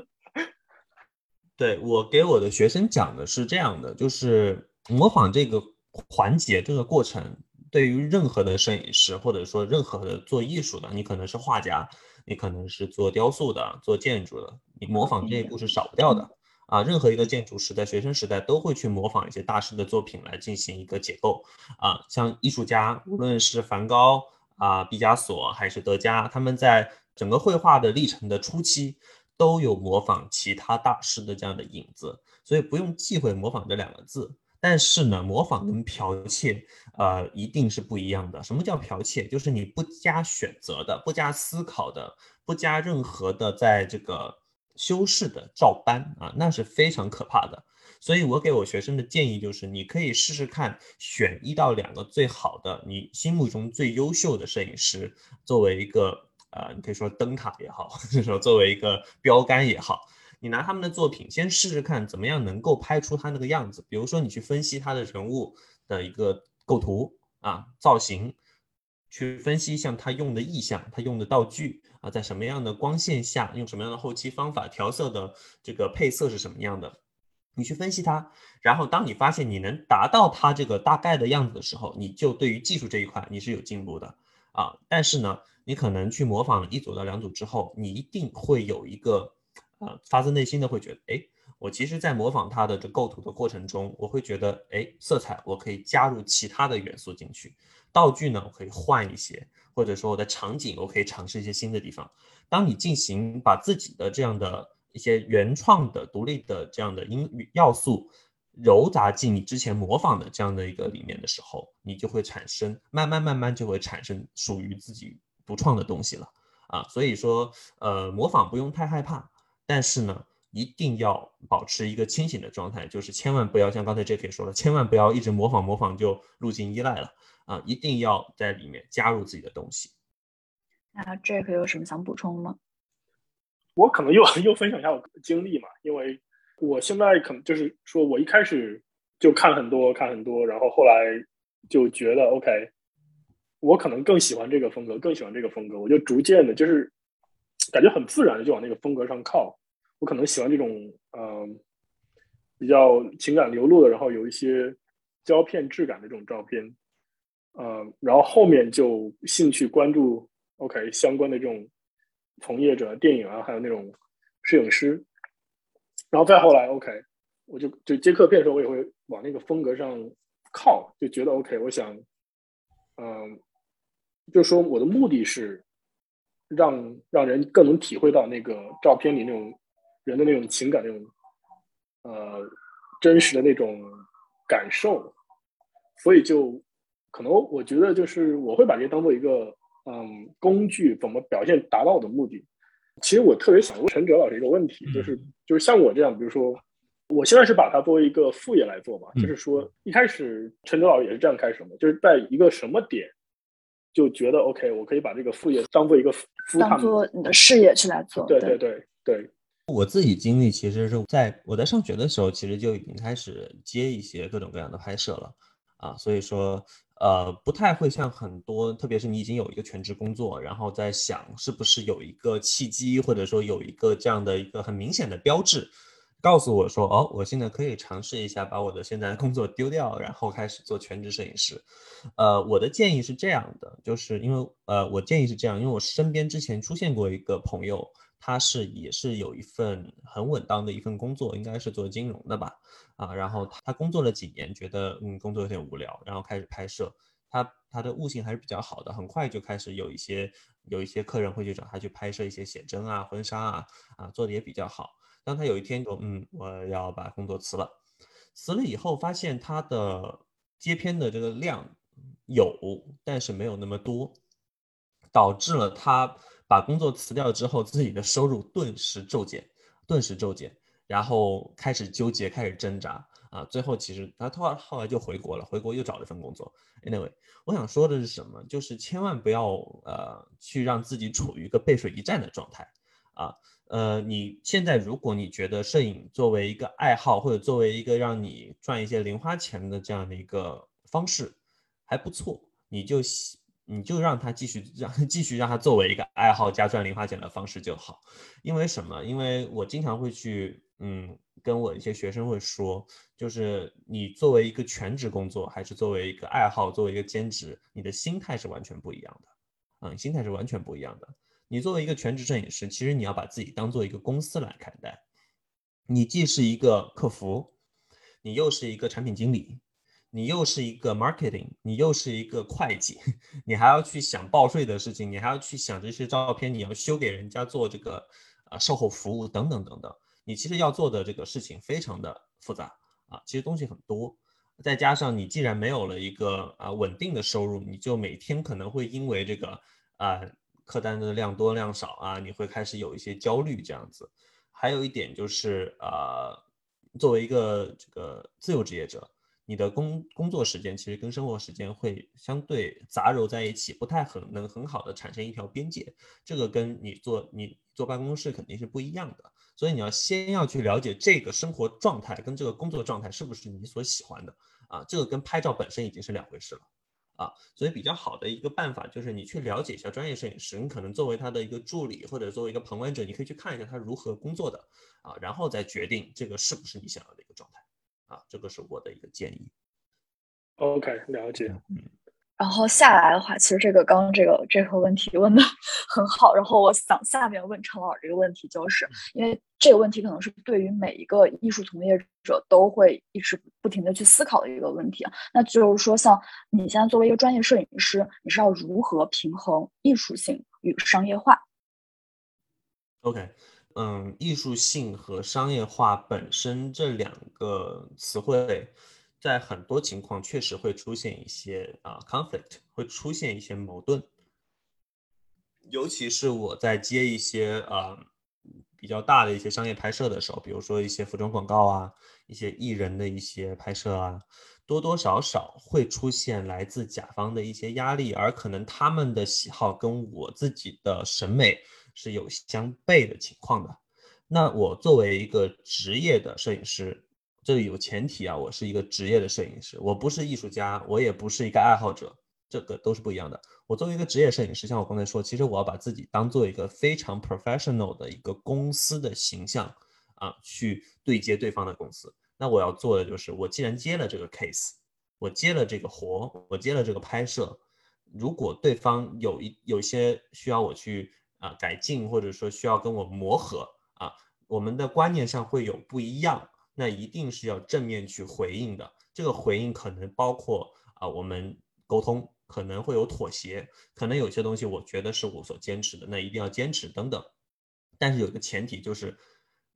对我给我的学生讲的是这样的，就是模仿这个环节这个过程，对于任何的摄影师或者说任何的做艺术的，你可能是画家，你可能是做雕塑的、做建筑的，你模仿这一步是少不掉的啊。任何一个建筑师在学生时代都会去模仿一些大师的作品来进行一个解构啊。像艺术家，无论是梵高啊、毕加索还是德加，他们在整个绘画的历程的初期。都有模仿其他大师的这样的影子，所以不用忌讳模仿这两个字。但是呢，模仿跟剽窃，呃，一定是不一样的。什么叫剽窃？就是你不加选择的、不加思考的、不加任何的在这个修饰的照搬啊，那是非常可怕的。所以我给我学生的建议就是，你可以试试看，选一到两个最好的，你心目中最优秀的摄影师，作为一个。呃，你可以说灯塔也好，或者说作为一个标杆也好，你拿他们的作品先试试看，怎么样能够拍出他那个样子。比如说，你去分析他的人物的一个构图啊、造型，去分析像他用的意象、他用的道具啊，在什么样的光线下，用什么样的后期方法调色的这个配色是什么样的。你去分析它，然后当你发现你能达到它这个大概的样子的时候，你就对于技术这一块你是有进步的啊。但是呢，你可能去模仿了一组到两组之后，你一定会有一个呃发自内心的会觉得，哎，我其实在模仿它的这构图的过程中，我会觉得，哎，色彩我可以加入其他的元素进去，道具呢我可以换一些，或者说我的场景我可以尝试一些新的地方。当你进行把自己的这样的。一些原创的、独立的这样的音要素揉杂进你之前模仿的这样的一个里面的时候，你就会产生慢慢慢慢就会产生属于自己独创的东西了啊！所以说，呃，模仿不用太害怕，但是呢，一定要保持一个清醒的状态，就是千万不要像刚才 Jack 说了，千万不要一直模仿模仿就路径依赖了啊！一定要在里面加入自己的东西。那 Jack 有什么想补充吗？我可能又 又分享一下我经历嘛，因为我现在可能就是说我一开始就看很多看很多，然后后来就觉得 OK，我可能更喜欢这个风格，更喜欢这个风格，我就逐渐的，就是感觉很自然的就往那个风格上靠。我可能喜欢这种嗯比较情感流露的，然后有一些胶片质感的这种照片，嗯，然后后面就兴趣关注 OK 相关的这种。从业者、电影啊，还有那种摄影师，然后再后来，OK，我就就接客片的时候，我也会往那个风格上靠，就觉得 OK，我想，嗯，就说我的目的是让让人更能体会到那个照片里那种人的那种情感、那种呃真实的那种感受，所以就可能我觉得就是我会把这当做一个。嗯，工具怎么表现达到我的目的？其实我特别想问陈哲老师一个问题，就是就是像我这样，比如说我现在是把它作为一个副业来做嘛，就是说一开始陈哲老师也是这样开始的，就是在一个什么点就觉得 OK，我可以把这个副业当做一个当做你的事业去来做。对对对对。我自己经历其实是在我在上学的时候，其实就已经开始接一些各种各样的拍摄了啊，所以说。呃，不太会像很多，特别是你已经有一个全职工作，然后在想是不是有一个契机，或者说有一个这样的一个很明显的标志，告诉我说，哦，我现在可以尝试一下把我的现在工作丢掉，然后开始做全职摄影师。呃，我的建议是这样的，就是因为呃，我建议是这样，因为我身边之前出现过一个朋友，他是也是有一份很稳当的一份工作，应该是做金融的吧。啊，然后他工作了几年，觉得嗯工作有点无聊，然后开始拍摄。他他的悟性还是比较好的，很快就开始有一些有一些客人会去找他去拍摄一些写真啊、婚纱啊，啊做的也比较好。当他有一天说嗯我要把工作辞了，辞了以后发现他的接片的这个量有，但是没有那么多，导致了他把工作辞掉之后，自己的收入顿时骤减，顿时骤减。然后开始纠结，开始挣扎啊！最后其实他后后来就回国了，回国又找了份工作。Anyway，我想说的是什么？就是千万不要呃去让自己处于一个背水一战的状态啊！呃，你现在如果你觉得摄影作为一个爱好，或者作为一个让你赚一些零花钱的这样的一个方式还不错，你就你就让他继续让 继续让他作为一个爱好加赚零花钱的方式就好。因为什么？因为我经常会去。嗯，跟我一些学生会说，就是你作为一个全职工作，还是作为一个爱好，作为一个兼职，你的心态是完全不一样的。嗯，心态是完全不一样的。你作为一个全职摄影师，其实你要把自己当做一个公司来看待。你既是一个客服，你又是一个产品经理，你又是一个 marketing，你又是一个会计，你还要去想报税的事情，你还要去想这些照片你要修给人家做这个啊售后服务等等等等。你其实要做的这个事情非常的复杂啊，其实东西很多，再加上你既然没有了一个啊稳定的收入，你就每天可能会因为这个啊客单的量多量少啊，你会开始有一些焦虑这样子。还有一点就是啊，作为一个这个自由职业者，你的工工作时间其实跟生活时间会相对杂糅在一起，不太很能很好的产生一条边界。这个跟你做你坐办公室肯定是不一样的，所以你要先要去了解这个生活状态跟这个工作状态是不是你所喜欢的啊？这个跟拍照本身已经是两回事了啊。所以比较好的一个办法就是你去了解一下专业摄影师，你可能作为他的一个助理或者作为一个旁观者，你可以去看一下他如何工作的啊，然后再决定这个是不是你想要的一个状态。啊，这个是我的一个建议。OK，了解。嗯，然后下来的话，其实这个刚刚这个这个问题问的 很好。然后我想下面问陈老师这个问题，就是因为这个问题可能是对于每一个艺术从业者都会一直不停的去思考的一个问题啊。那就是说，像你现在作为一个专业摄影师，你是要如何平衡艺术性与商业化？OK。嗯，艺术性和商业化本身这两个词汇，在很多情况确实会出现一些啊 conflict，会出现一些矛盾。尤其是我在接一些啊比较大的一些商业拍摄的时候，比如说一些服装广告啊，一些艺人的一些拍摄啊，多多少少会出现来自甲方的一些压力，而可能他们的喜好跟我自己的审美。是有相悖的情况的。那我作为一个职业的摄影师，这里有前提啊，我是一个职业的摄影师，我不是艺术家，我也不是一个爱好者，这个都是不一样的。我作为一个职业摄影师，像我刚才说，其实我要把自己当做一个非常 professional 的一个公司的形象啊，去对接对方的公司。那我要做的就是，我既然接了这个 case，我接了这个活，我接了这个拍摄，如果对方有一有些需要我去。啊，改进或者说需要跟我磨合啊，我们的观念上会有不一样，那一定是要正面去回应的。这个回应可能包括啊，我们沟通可能会有妥协，可能有些东西我觉得是我所坚持的，那一定要坚持等等。但是有一个前提就是。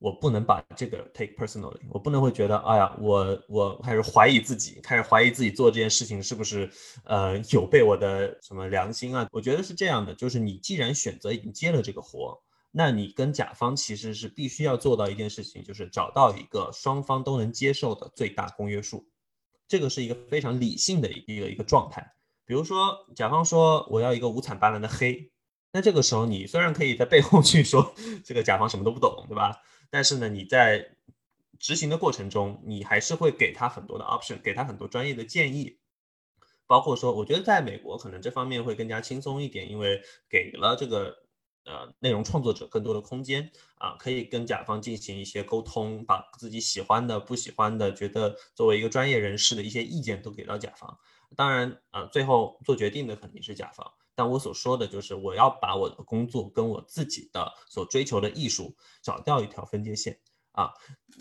我不能把这个 take personally，我不能会觉得，哎呀，我我开始怀疑自己，开始怀疑自己做这件事情是不是呃有被我的什么良心啊？我觉得是这样的，就是你既然选择已经接了这个活，那你跟甲方其实是必须要做到一件事情，就是找到一个双方都能接受的最大公约数，这个是一个非常理性的一个一个状态。比如说，甲方说我要一个五彩斑斓的黑，那这个时候你虽然可以在背后去说这个甲方什么都不懂，对吧？但是呢，你在执行的过程中，你还是会给他很多的 option，给他很多专业的建议，包括说，我觉得在美国可能这方面会更加轻松一点，因为给了这个呃内容创作者更多的空间啊，可以跟甲方进行一些沟通，把自己喜欢的、不喜欢的，觉得作为一个专业人士的一些意见都给到甲方。当然啊，最后做决定的肯定是甲方。但我所说的就是，我要把我的工作跟我自己的所追求的艺术找掉一条分界线啊。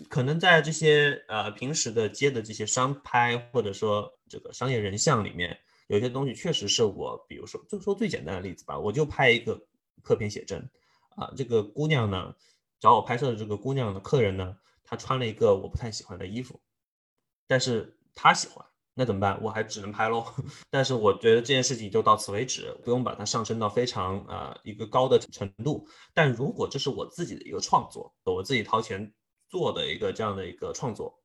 可能在这些呃平时的接的这些商拍或者说这个商业人像里面，有些东西确实是我，比如说就说最简单的例子吧，我就拍一个客片写真啊，这个姑娘呢找我拍摄的这个姑娘的客人呢，她穿了一个我不太喜欢的衣服，但是她喜欢。那怎么办？我还只能拍喽。但是我觉得这件事情就到此为止，不用把它上升到非常呃一个高的程度。但如果这是我自己的一个创作，我自己掏钱做的一个这样的一个创作，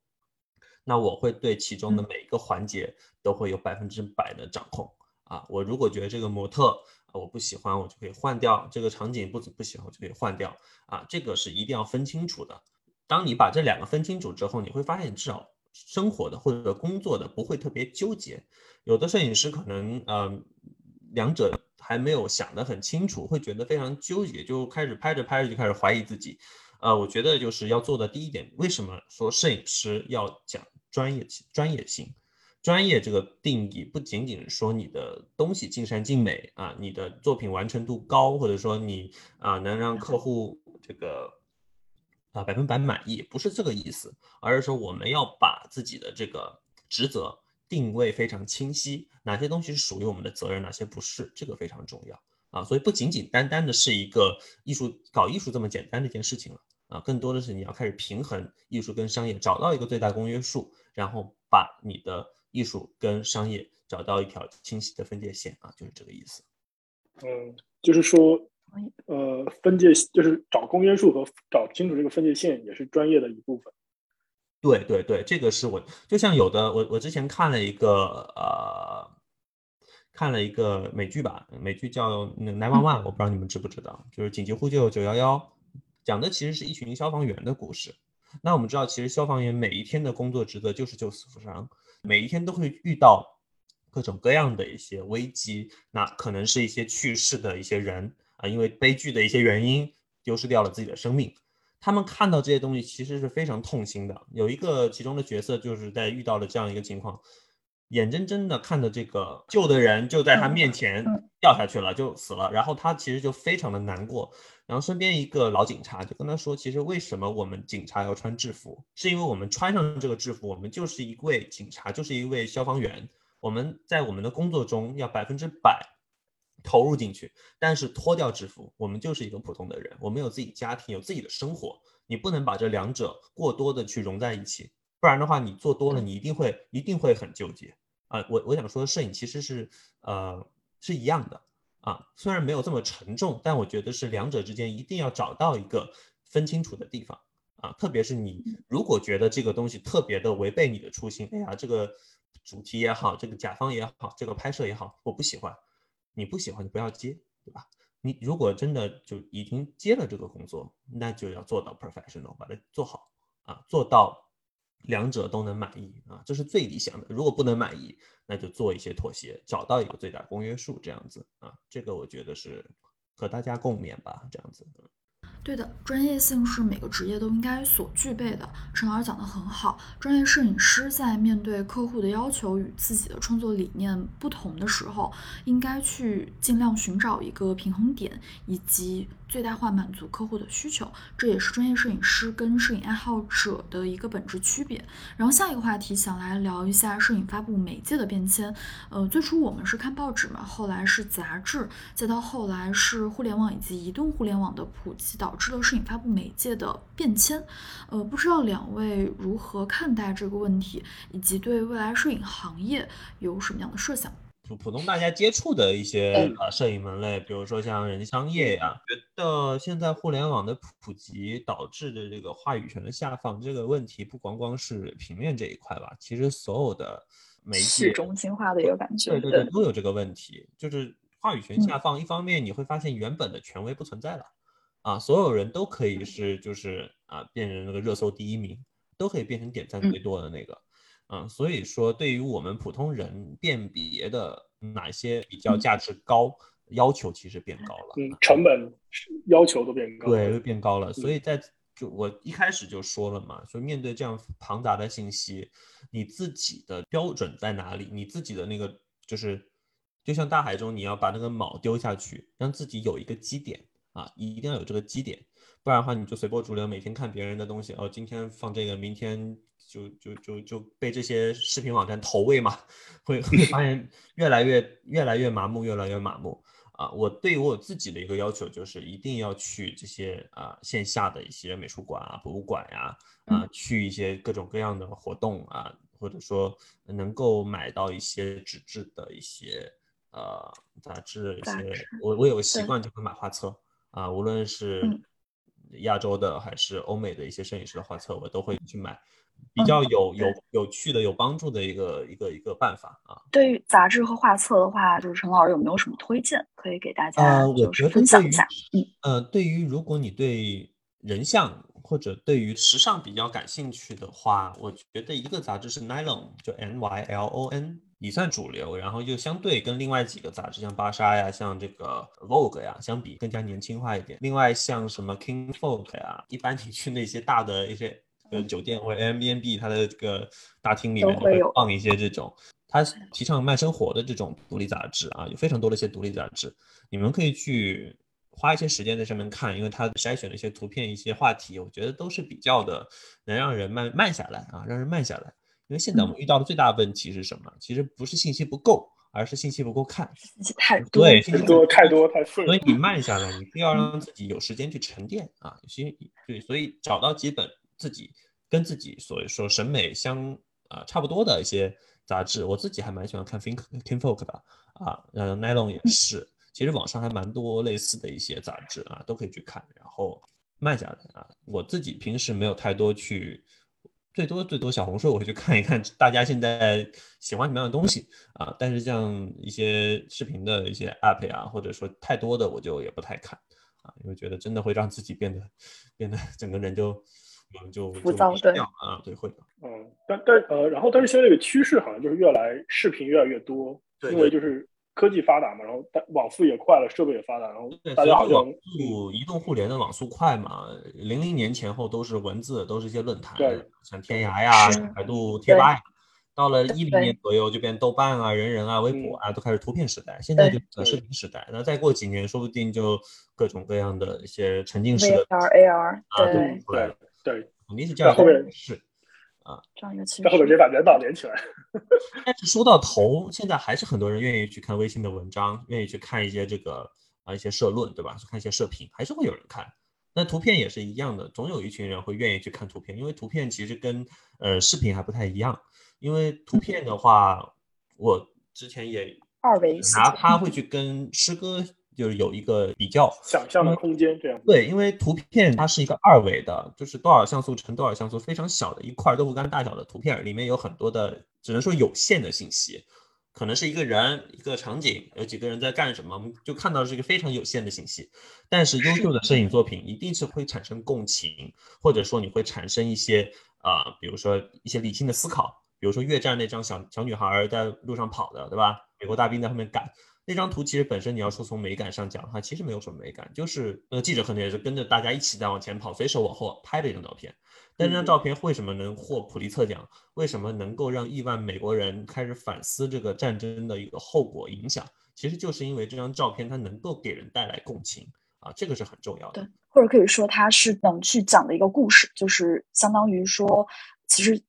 那我会对其中的每一个环节都会有百分之百的掌控啊。我如果觉得这个模特我不喜欢，我就可以换掉；这个场景不不喜欢，我就可以换掉啊。这个是一定要分清楚的。当你把这两个分清楚之后，你会发现至少。生活的或者工作的不会特别纠结，有的摄影师可能呃两者还没有想得很清楚，会觉得非常纠结，就开始拍着拍着就开始怀疑自己。呃，我觉得就是要做的第一点，为什么说摄影师要讲专业专业性？专业这个定义不仅仅说你的东西尽善尽美啊，你的作品完成度高，或者说你啊能让客户这个。啊，百分百满意不是这个意思，而是说我们要把自己的这个职责定位非常清晰，哪些东西是属于我们的责任，哪些不是，这个非常重要啊。所以不仅仅单单的是一个艺术搞艺术这么简单的一件事情了啊，更多的是你要开始平衡艺术跟商业，找到一个最大公约数，然后把你的艺术跟商业找到一条清晰的分界线啊，就是这个意思。嗯，就是说。呃，分界就是找公约数和找清楚这个分界线，也是专业的一部分。对对对，这个是我就像有的我我之前看了一个呃看了一个美剧吧，美剧叫《Nine One One》，我不知道你们知不知道，就是紧急呼救九幺幺，讲的其实是一群消防员的故事。那我们知道，其实消防员每一天的工作职责就是救死扶伤，每一天都会遇到各种各样的一些危机，那可能是一些去世的一些人啊，因为悲剧的一些原因丢失掉了自己的生命。他们看到这些东西其实是非常痛心的。有一个其中的角色就是在遇到了这样一个情况，眼睁睁的看着这个救的人就在他面前掉下去了，就死了。然后他其实就非常的难过。然后身边一个老警察就跟他说：“其实为什么我们警察要穿制服？是因为我们穿上这个制服，我们就是一位警察，就是一位消防员。我们在我们的工作中要百分之百。”投入进去，但是脱掉制服，我们就是一个普通的人，我们有自己家庭，有自己的生活，你不能把这两者过多的去融在一起，不然的话，你做多了，你一定会一定会很纠结啊。我我想说，摄影其实是呃是一样的啊，虽然没有这么沉重，但我觉得是两者之间一定要找到一个分清楚的地方啊。特别是你如果觉得这个东西特别的违背你的初心，哎呀，这个主题也好，这个甲方也好，这个拍摄也好，我不喜欢。你不喜欢就不要接，对吧？你如果真的就已经接了这个工作，那就要做到 professional，把它做好啊，做到两者都能满意啊，这是最理想的。如果不能满意，那就做一些妥协，找到一个最大公约数，这样子啊，这个我觉得是和大家共勉吧，这样子。对的，专业性是每个职业都应该所具备的。陈老师讲的很好，专业摄影师在面对客户的要求与自己的创作理念不同的时候，应该去尽量寻找一个平衡点，以及。最大化满足客户的需求，这也是专业摄影师跟摄影爱好者的一个本质区别。然后下一个话题，想来聊一下摄影发布媒介的变迁。呃，最初我们是看报纸嘛，后来是杂志，再到后来是互联网以及移动互联网的普及，导致了摄影发布媒介的变迁。呃，不知道两位如何看待这个问题，以及对未来摄影行业有什么样的设想？普通大家接触的一些呃摄影门类，比如说像人像业呀，觉得现在互联网的普及导致的这个话语权的下放这个问题，不光光是平面这一块吧，其实所有的媒体去中心化的一个感觉，对对对，都有这个问题，就是话语权下放，一方面你会发现原本的权威不存在了，啊，所有人都可以是就是啊变成那个热搜第一名，都可以变成点赞最多的那个。嗯，所以说对于我们普通人辨别的哪些比较价值高，要求其实变高了，嗯，成本要求都变高，对，变高了。所以在就我一开始就说了嘛，说面对这样庞杂的信息，你自己的标准在哪里？你自己的那个就是，就像大海中你要把那个锚丢下去，让自己有一个基点啊，一定要有这个基点，不然的话你就随波逐流，每天看别人的东西，哦，今天放这个，明天。就就就就被这些视频网站投喂嘛，会会发现越来越越来越麻木，越来越麻木啊！我对于我自己的一个要求就是一定要去这些啊线下的一些美术馆啊、博物馆呀啊，去一些各种各样的活动啊，或者说能够买到一些纸质的一些呃杂志一些，我我有个习惯就会买画册啊，无论是亚洲的还是欧美的一些摄影师的画册，我都会去买。比较有有有趣的、有帮助的一个一个一个办法啊。对于杂志和画册的话，就是陈老师有没有什么推荐可以给大家就是分享一下？嗯，呃，对于如果你对人像或者对于时尚比较感兴趣的话，我觉得一个杂志是 Nylon，就 N Y L O N，也算主流，然后又相对跟另外几个杂志，像芭莎呀、像这个 Vogue 呀相比更加年轻化一点。另外像什么 King Folk 呀，一般你去那些大的一些。呃，酒店或者 M B N B，它的这个大厅里面会放一些这种，他提倡慢生活的这种独立杂志啊，有非常多的一些独立杂志，你们可以去花一些时间在上面看，因为它筛选的一些图片、一些话题，我觉得都是比较的能让人慢慢下来啊，让人慢下来。因为现在我们遇到的最大问题是什么？其实不是信息不够，而是信息不够看，信息太多，对，信息多太多太碎。所以你慢下来，你必要让自己有时间去沉淀啊，有些对，所以找到几本。自己跟自己所说审美相啊差不多的一些杂志，我自己还蛮喜欢看 Think King Folk 的啊，呃，Nylon 也是，其实网上还蛮多类似的一些杂志啊，都可以去看，然后慢下来啊。我自己平时没有太多去最多最多小红书我会去看一看大家现在喜欢什么样的东西啊，但是像一些视频的一些 app 呀，或者说太多的我就也不太看啊，因为觉得真的会让自己变得变得整个人就就浮躁对啊，对会的。嗯，但但呃，然后但是现在这个趋势好像就是越来视频越来越多，因为就是。科技发达嘛，然后网速也快了，设备也发达，然后大家好像移动互联的网速快嘛，零零年前后都是文字，都是一些论坛，像天涯呀、百度贴吧呀。到了一零年左右就变豆瓣啊、人人啊、微博啊，都开始图片时代。现在就短视频时代。那再过几年，说不定就各种各样的一些沉浸式的 AR 啊都出来了。对，肯定是这样。后面是。啊，这样一个在后面直接把人脑连起来。但是说到头，现在还是很多人愿意去看微信的文章，愿意去看一些这个啊一些社论，对吧？去看一些社评，还是会有人看。那图片也是一样的，总有一群人会愿意去看图片，因为图片其实跟呃视频还不太一样。因为图片的话，我之前也二维拿它会去跟诗歌。就是有一个比较想象的空间，这样对，因为图片它是一个二维的，就是多少像素乘多少像素，非常小的一块豆腐干大小的图片，里面有很多的，只能说有限的信息，可能是一个人、一个场景，有几个人在干什么，我们就看到是一个非常有限的信息。但是优秀的摄影作品一定是会产生共情，或者说你会产生一些啊，比如说一些理性的思考，比如说越战那张小小女孩在路上跑的，对吧？美国大兵在后面赶。那张图其实本身你要说从美感上讲的话，其实没有什么美感，就是那个记者可能也是跟着大家一起在往前跑，随手往后拍的一张照片。但这张照片为什么能获普利策奖？为什么能够让亿万美国人开始反思这个战争的一个后果影响？其实就是因为这张照片它能够给人带来共情啊，这个是很重要的。对，或者可以说它是能去讲的一个故事，就是相当于说，其实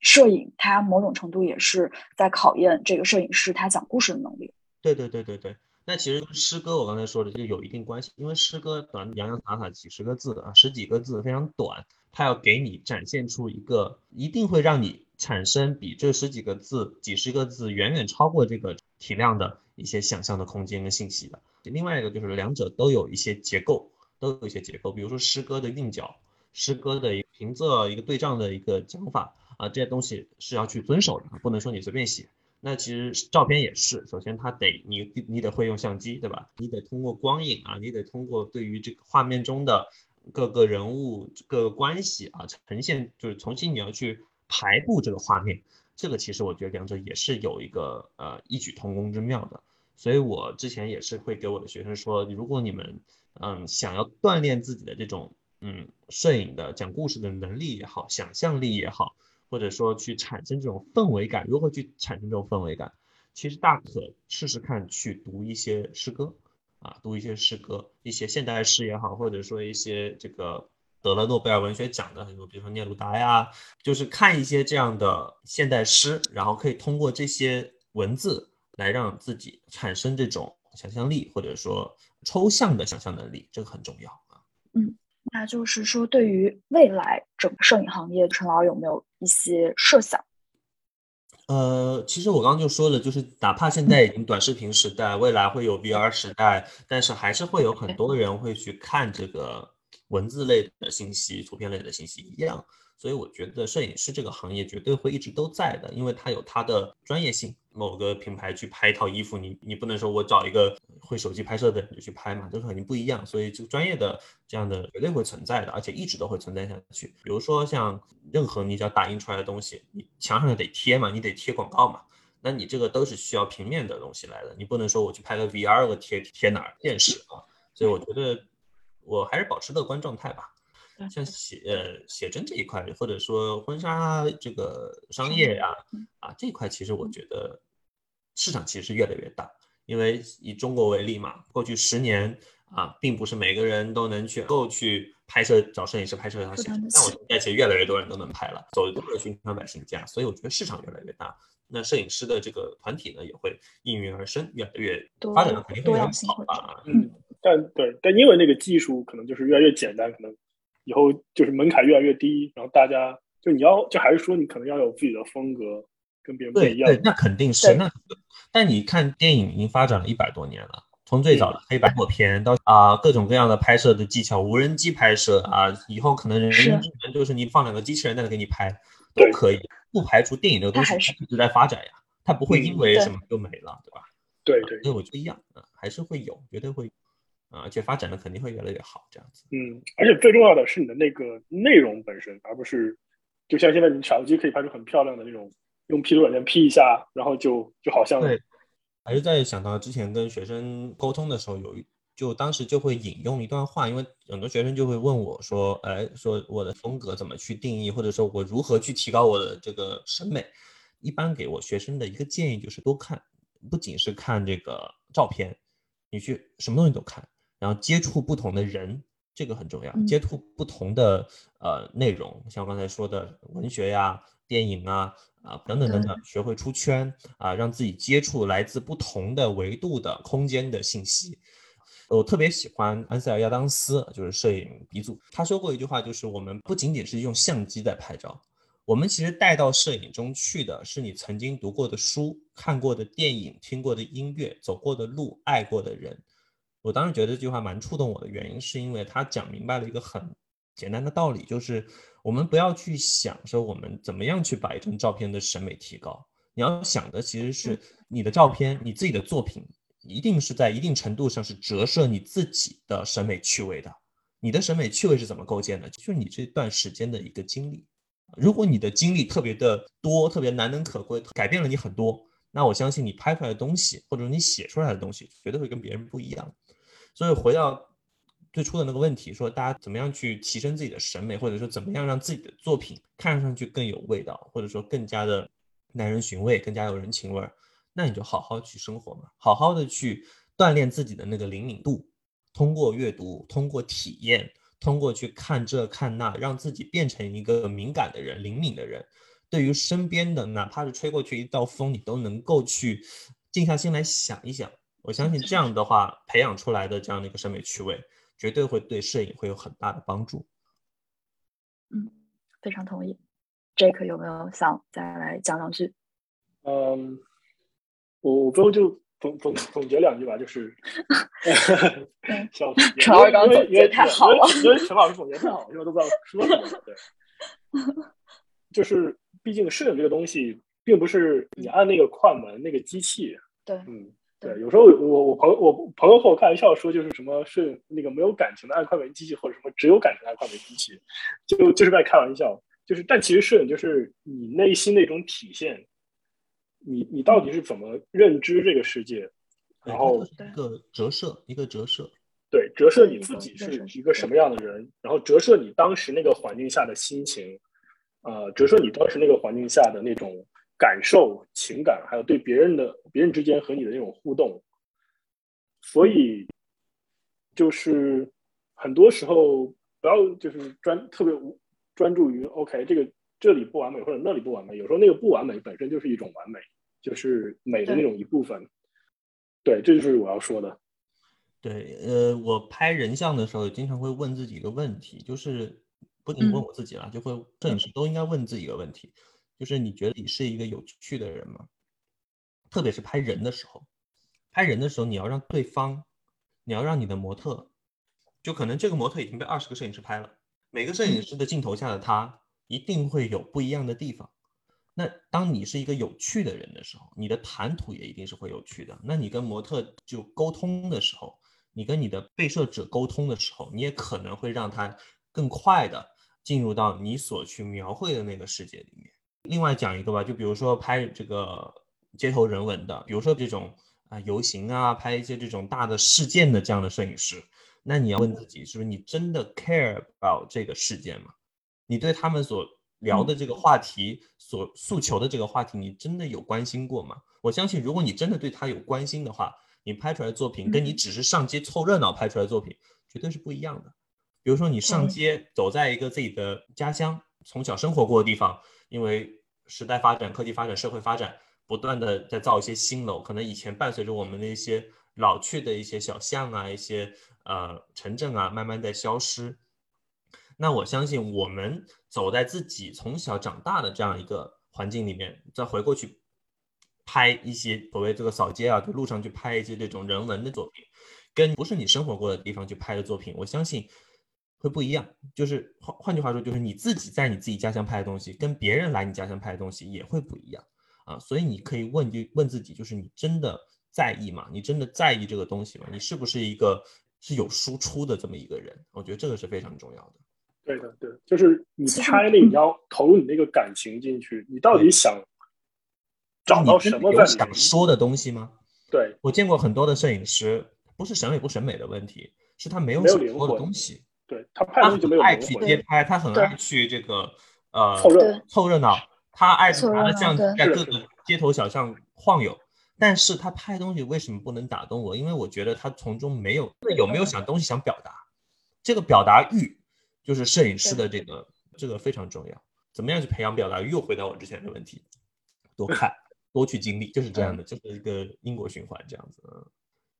摄影它某种程度也是在考验这个摄影师他讲故事的能力。对对对对对，那其实诗歌我刚才说的就有一定关系，因为诗歌短洋洋洒洒几十个字啊，十几个字非常短，它要给你展现出一个一定会让你产生比这十几个字、几十个字远远超过这个体量的一些想象的空间跟信息的。另外一个就是两者都有一些结构，都有一些结构，比如说诗歌的韵脚、诗歌的一个平仄、一个对仗的一个讲法啊，这些东西是要去遵守的，不能说你随便写。那其实照片也是，首先它得你你得会用相机，对吧？你得通过光影啊，你得通过对于这个画面中的各个人物各个关系啊呈现，就是重新你要去排布这个画面，这个其实我觉得两者也是有一个呃异曲同工之妙的。所以我之前也是会给我的学生说，如果你们嗯想要锻炼自己的这种嗯摄影的讲故事的能力也好，想象力也好。或者说去产生这种氛围感，如何去产生这种氛围感？其实大可试试看去读一些诗歌啊，读一些诗歌，一些现代诗也好，或者说一些这个得了诺贝尔文学奖的很多，比如说聂鲁达呀，就是看一些这样的现代诗，然后可以通过这些文字来让自己产生这种想象力，或者说抽象的想象能力，这个很重要啊。嗯。那就是说，对于未来整个摄影行业，陈老有没有一些设想？呃，其实我刚刚就说了，就是哪怕现在已经短视频时代，未来会有 VR 时代，但是还是会有很多人会去看这个文字类的信息、图片类的信息一样。所以我觉得摄影师这个行业绝对会一直都在的，因为它有它的专业性。某个品牌去拍一套衣服，你你不能说我找一个会手机拍摄的人就去拍嘛，这肯定不一样。所以这个专业的这样的绝对会存在的，而且一直都会存在下去。比如说像任何你只要打印出来的东西，你墙上得贴嘛，你得贴广告嘛，那你这个都是需要平面的东西来的。你不能说我去拍个 VR 我贴贴哪儿现实啊。所以我觉得我还是保持乐观状态吧。像写呃写真这一块，或者说婚纱这个商业呀，啊这一块其实我觉得市场其实是越来越大。因为以中国为例嘛，过去十年啊，并不是每个人都能去够去拍摄找摄影师拍摄一套写真，但我现在其实越来越多人都能拍了，走入了寻常百姓家，所以我觉得市场越来越大，那摄影师的这个团体呢也会应运而生，越来越发展的肯定会越好吧。嗯，但对，但因为那个技术可能就是越来越简单，可能。以后就是门槛越来越低，然后大家就你要就还是说你可能要有自己的风格，跟别人不一样。对，那肯定是那。但你看电影已经发展了一百多年了，从从最早的黑白默片到啊各种各样的拍摄的技巧，无人机拍摄啊，以后可能人工智能就是你放两个机器人在那给你拍都可以，不排除电影这个东西一直在发展呀，它不会因为什么就没了，对吧？对对，所以我觉得一样，还是会有，绝对会啊，而且发展的肯定会越来越好，这样子。嗯，而且最重要的是你的那个内容本身，而不是就像现在你手机可以拍出很漂亮的那种，用 P 图软件 P 一下，然后就就好像。对。还是在想到之前跟学生沟通的时候，有就当时就会引用一段话，因为很多学生就会问我说：“哎，说我的风格怎么去定义，或者说我如何去提高我的这个审美？”一般给我学生的一个建议就是多看，不仅是看这个照片，你去什么东西都看，然后接触不同的人，这个很重要，接触不同的呃内容，像刚才说的文学呀、电影啊。啊，等等等等，学会出圈啊，让自己接触来自不同的维度的空间的信息。我特别喜欢安塞尔亚当斯，就是摄影鼻祖，他说过一句话，就是我们不仅仅是用相机在拍照，我们其实带到摄影中去的是你曾经读过的书、看过的电影、听过的音乐、走过的路、爱过的人。我当时觉得这句话蛮触动我的原因，是因为他讲明白了一个很简单的道理，就是。我们不要去想说我们怎么样去把一张照片的审美提高，你要想的其实是你的照片，你自己的作品一定是在一定程度上是折射你自己的审美趣味的。你的审美趣味是怎么构建的？就是你这段时间的一个经历。如果你的经历特别的多，特别难能可贵，改变了你很多，那我相信你拍出来的东西，或者你写出来的东西，绝对会跟别人不一样。所以回到。最初的那个问题，说大家怎么样去提升自己的审美，或者说怎么样让自己的作品看上去更有味道，或者说更加的耐人寻味，更加有人情味儿，那你就好好去生活嘛，好好的去锻炼自己的那个灵敏度，通过阅读，通过体验，通过去看这看那，让自己变成一个敏感的人、灵敏的人，对于身边的哪怕是吹过去一道风，你都能够去静下心来想一想。我相信这样的话，培养出来的这样的一个审美趣味。绝对会对摄影会有很大的帮助。嗯，非常同意。Jake 有没有想再来讲两句？嗯，我我不用就总总总结两句吧，就是，陈老师刚总结太好了，因为陈老师总结太好了，因为都不知道说什么。对，就是毕竟摄影这个东西，并不是你按那个快门那个机器。对，嗯。对，有时候我我朋友我朋友和我开玩笑说，就是什么是那个没有感情的按快门机器，或者什么只有感情的按快门机器，就就是在开玩笑。就是，但其实摄影就是你内心的一种体现。你你到底是怎么认知这个世界？然后一个折射，一个折射。对，折射你自己是一个什么样的人，然后折射你当时那个环境下的心情，呃，折射你当时那个环境下的那种。感受、情感，还有对别人的、别人之间和你的那种互动，所以就是很多时候不要就是专特别专注于 OK 这个这里不完美或者那里不完美，有时候那个不完美本身就是一种完美，就是美的那种一部分。对，这就是我要说的。对，呃，我拍人像的时候，经常会问自己一个问题，就是不仅问我自己了，就会摄影师都应该问自己一个问题。就是你觉得你是一个有趣的人吗？特别是拍人的时候，拍人的时候，你要让对方，你要让你的模特，就可能这个模特已经被二十个摄影师拍了，每个摄影师的镜头下的他一定会有不一样的地方。那当你是一个有趣的人的时候，你的谈吐也一定是会有趣的。那你跟模特就沟通的时候，你跟你的被摄者沟通的时候，你也可能会让他更快的进入到你所去描绘的那个世界里面。另外讲一个吧，就比如说拍这个街头人文的，比如说这种啊游行啊，拍一些这种大的事件的这样的摄影师，那你要问自己，是不是你真的 care about 这个事件吗？你对他们所聊的这个话题，所诉求的这个话题，你真的有关心过吗？我相信，如果你真的对他有关心的话，你拍出来的作品跟你只是上街凑热闹拍出来的作品绝对是不一样的。比如说你上街走在一个自己的家乡，从小生活过的地方。因为时代发展、科技发展、社会发展，不断的在造一些新楼，可能以前伴随着我们的一些老去的一些小巷啊、一些呃城镇啊，慢慢在消失。那我相信，我们走在自己从小长大的这样一个环境里面，再回过去拍一些所谓这个扫街啊，就路上去拍一些这种人文的作品，跟不是你生活过的地方去拍的作品，我相信会不一样。就是换换句话说，就是你自己在你自己家乡拍的东西，跟别人来你家乡拍的东西也会不一样啊。所以你可以问就问自己，就是你真的在意吗？你真的在意这个东西吗？你是不是一个是有输出的这么一个人？我觉得这个是非常重要的。对的，对，就是你拍那，你要投入你那个感情进去，你到底想找到什么在想说的东西吗？对，我见过很多的摄影师，不是审美不审美的问题，是他没有没有想说的东西。对他拍他东西就没有爱去街拍，他很对爱去这个呃凑热对凑热闹，他爱拿着相机在各个街头小巷晃悠。但是他拍东西为什么不能打动我？因为我觉得他从中没有有没有想东西想表达，这个表达欲就是摄影师的这个这个非常重要。怎么样去培养表达欲？又回到我之前的问题，多看 多去经历，就是这样的，就是一个因果循环这样子。嗯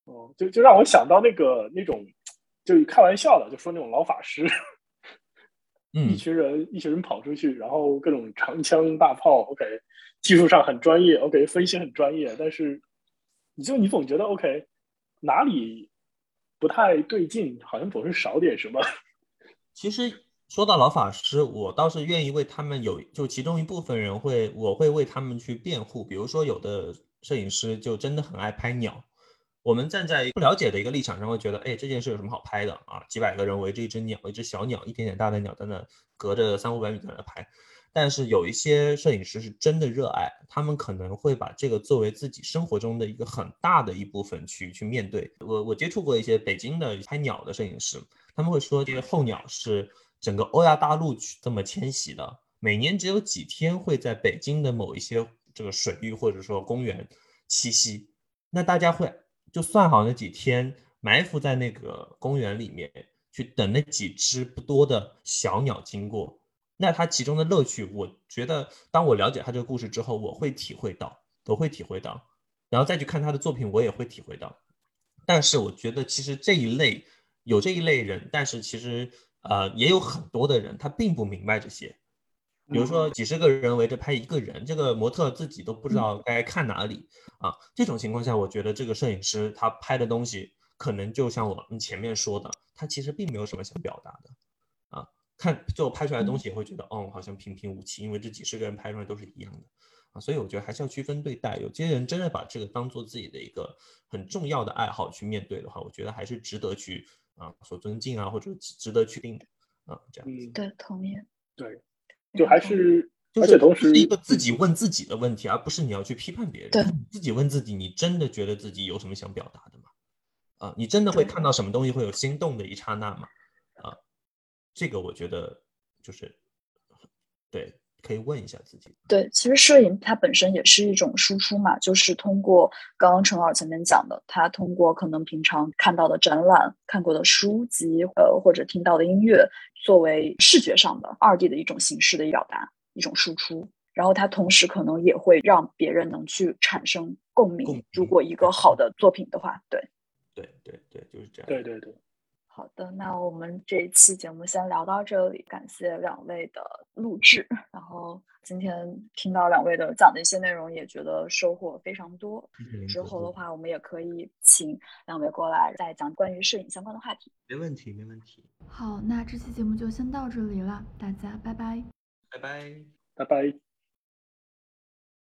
哦，就就让我想到那个那种，就开玩笑的，就说那种老法师，一嗯，群人一群人跑出去，然后各种长枪大炮，OK，技术上很专业，OK，分析很专业，但是你就你总觉得 OK 哪里不太对劲，好像总是少点什么。其实说到老法师，我倒是愿意为他们有，就其中一部分人会，我会为他们去辩护。比如说，有的摄影师就真的很爱拍鸟，我们站在不了解的一个立场上，会觉得，哎，这件事有什么好拍的啊？几百个人围着一只鸟，一只小鸟，一点点大的鸟在那隔着三五百米在那拍。但是有一些摄影师是真的热爱，他们可能会把这个作为自己生活中的一个很大的一部分去去面对。我我接触过一些北京的拍鸟的摄影师，他们会说这些候鸟是整个欧亚大陆去这么迁徙的，每年只有几天会在北京的某一些这个水域或者说公园栖息。那大家会就算好那几天埋伏在那个公园里面，去等那几只不多的小鸟经过。那它其中的乐趣，我觉得当我了解他这个故事之后，我会体会到，我会体会到，然后再去看他的作品，我也会体会到。但是我觉得其实这一类有这一类人，但是其实呃也有很多的人他并不明白这些。比如说几十个人围着拍一个人，这个模特自己都不知道该看哪里啊。这种情况下，我觉得这个摄影师他拍的东西，可能就像我们前面说的，他其实并没有什么想表达的啊。看最后拍出来的东西也会觉得，哦，好像平平无奇，因为这几十个人拍出来都是一样的啊。所以我觉得还是要区分对待。有些人真的把这个当做自己的一个很重要的爱好去面对的话，我觉得还是值得去啊所尊敬啊，或者值得去定啊这样子。嗯，对，同意。对，就还是，而就是且同时是一个自己问自己的问题，而不是你要去批判别人。对自己问自己，你真的觉得自己有什么想表达的吗？啊，你真的会看到什么东西会有心动的一刹那吗？啊，这个我觉得就是对，可以问一下自己。对，其实摄影它本身也是一种输出嘛，就是通过刚刚陈老师前面讲的，他通过可能平常看到的展览、看过的书籍，呃，或者听到的音乐，作为视觉上的二 D 的一种形式的表达，一种输出。然后它同时可能也会让别人能去产生共鸣。共鸣如果一个好的作品的话，对。对对对，就是这样。对对对，好的，那我们这一期节目先聊到这里，感谢两位的录制。然后今天听到两位的讲的一些内容，也觉得收获非常多。嗯之后的话，我们也可以请两位过来再讲关于摄影相关的话题。没问题，没问题。好，那这期节目就先到这里了，大家拜拜。拜拜。拜拜。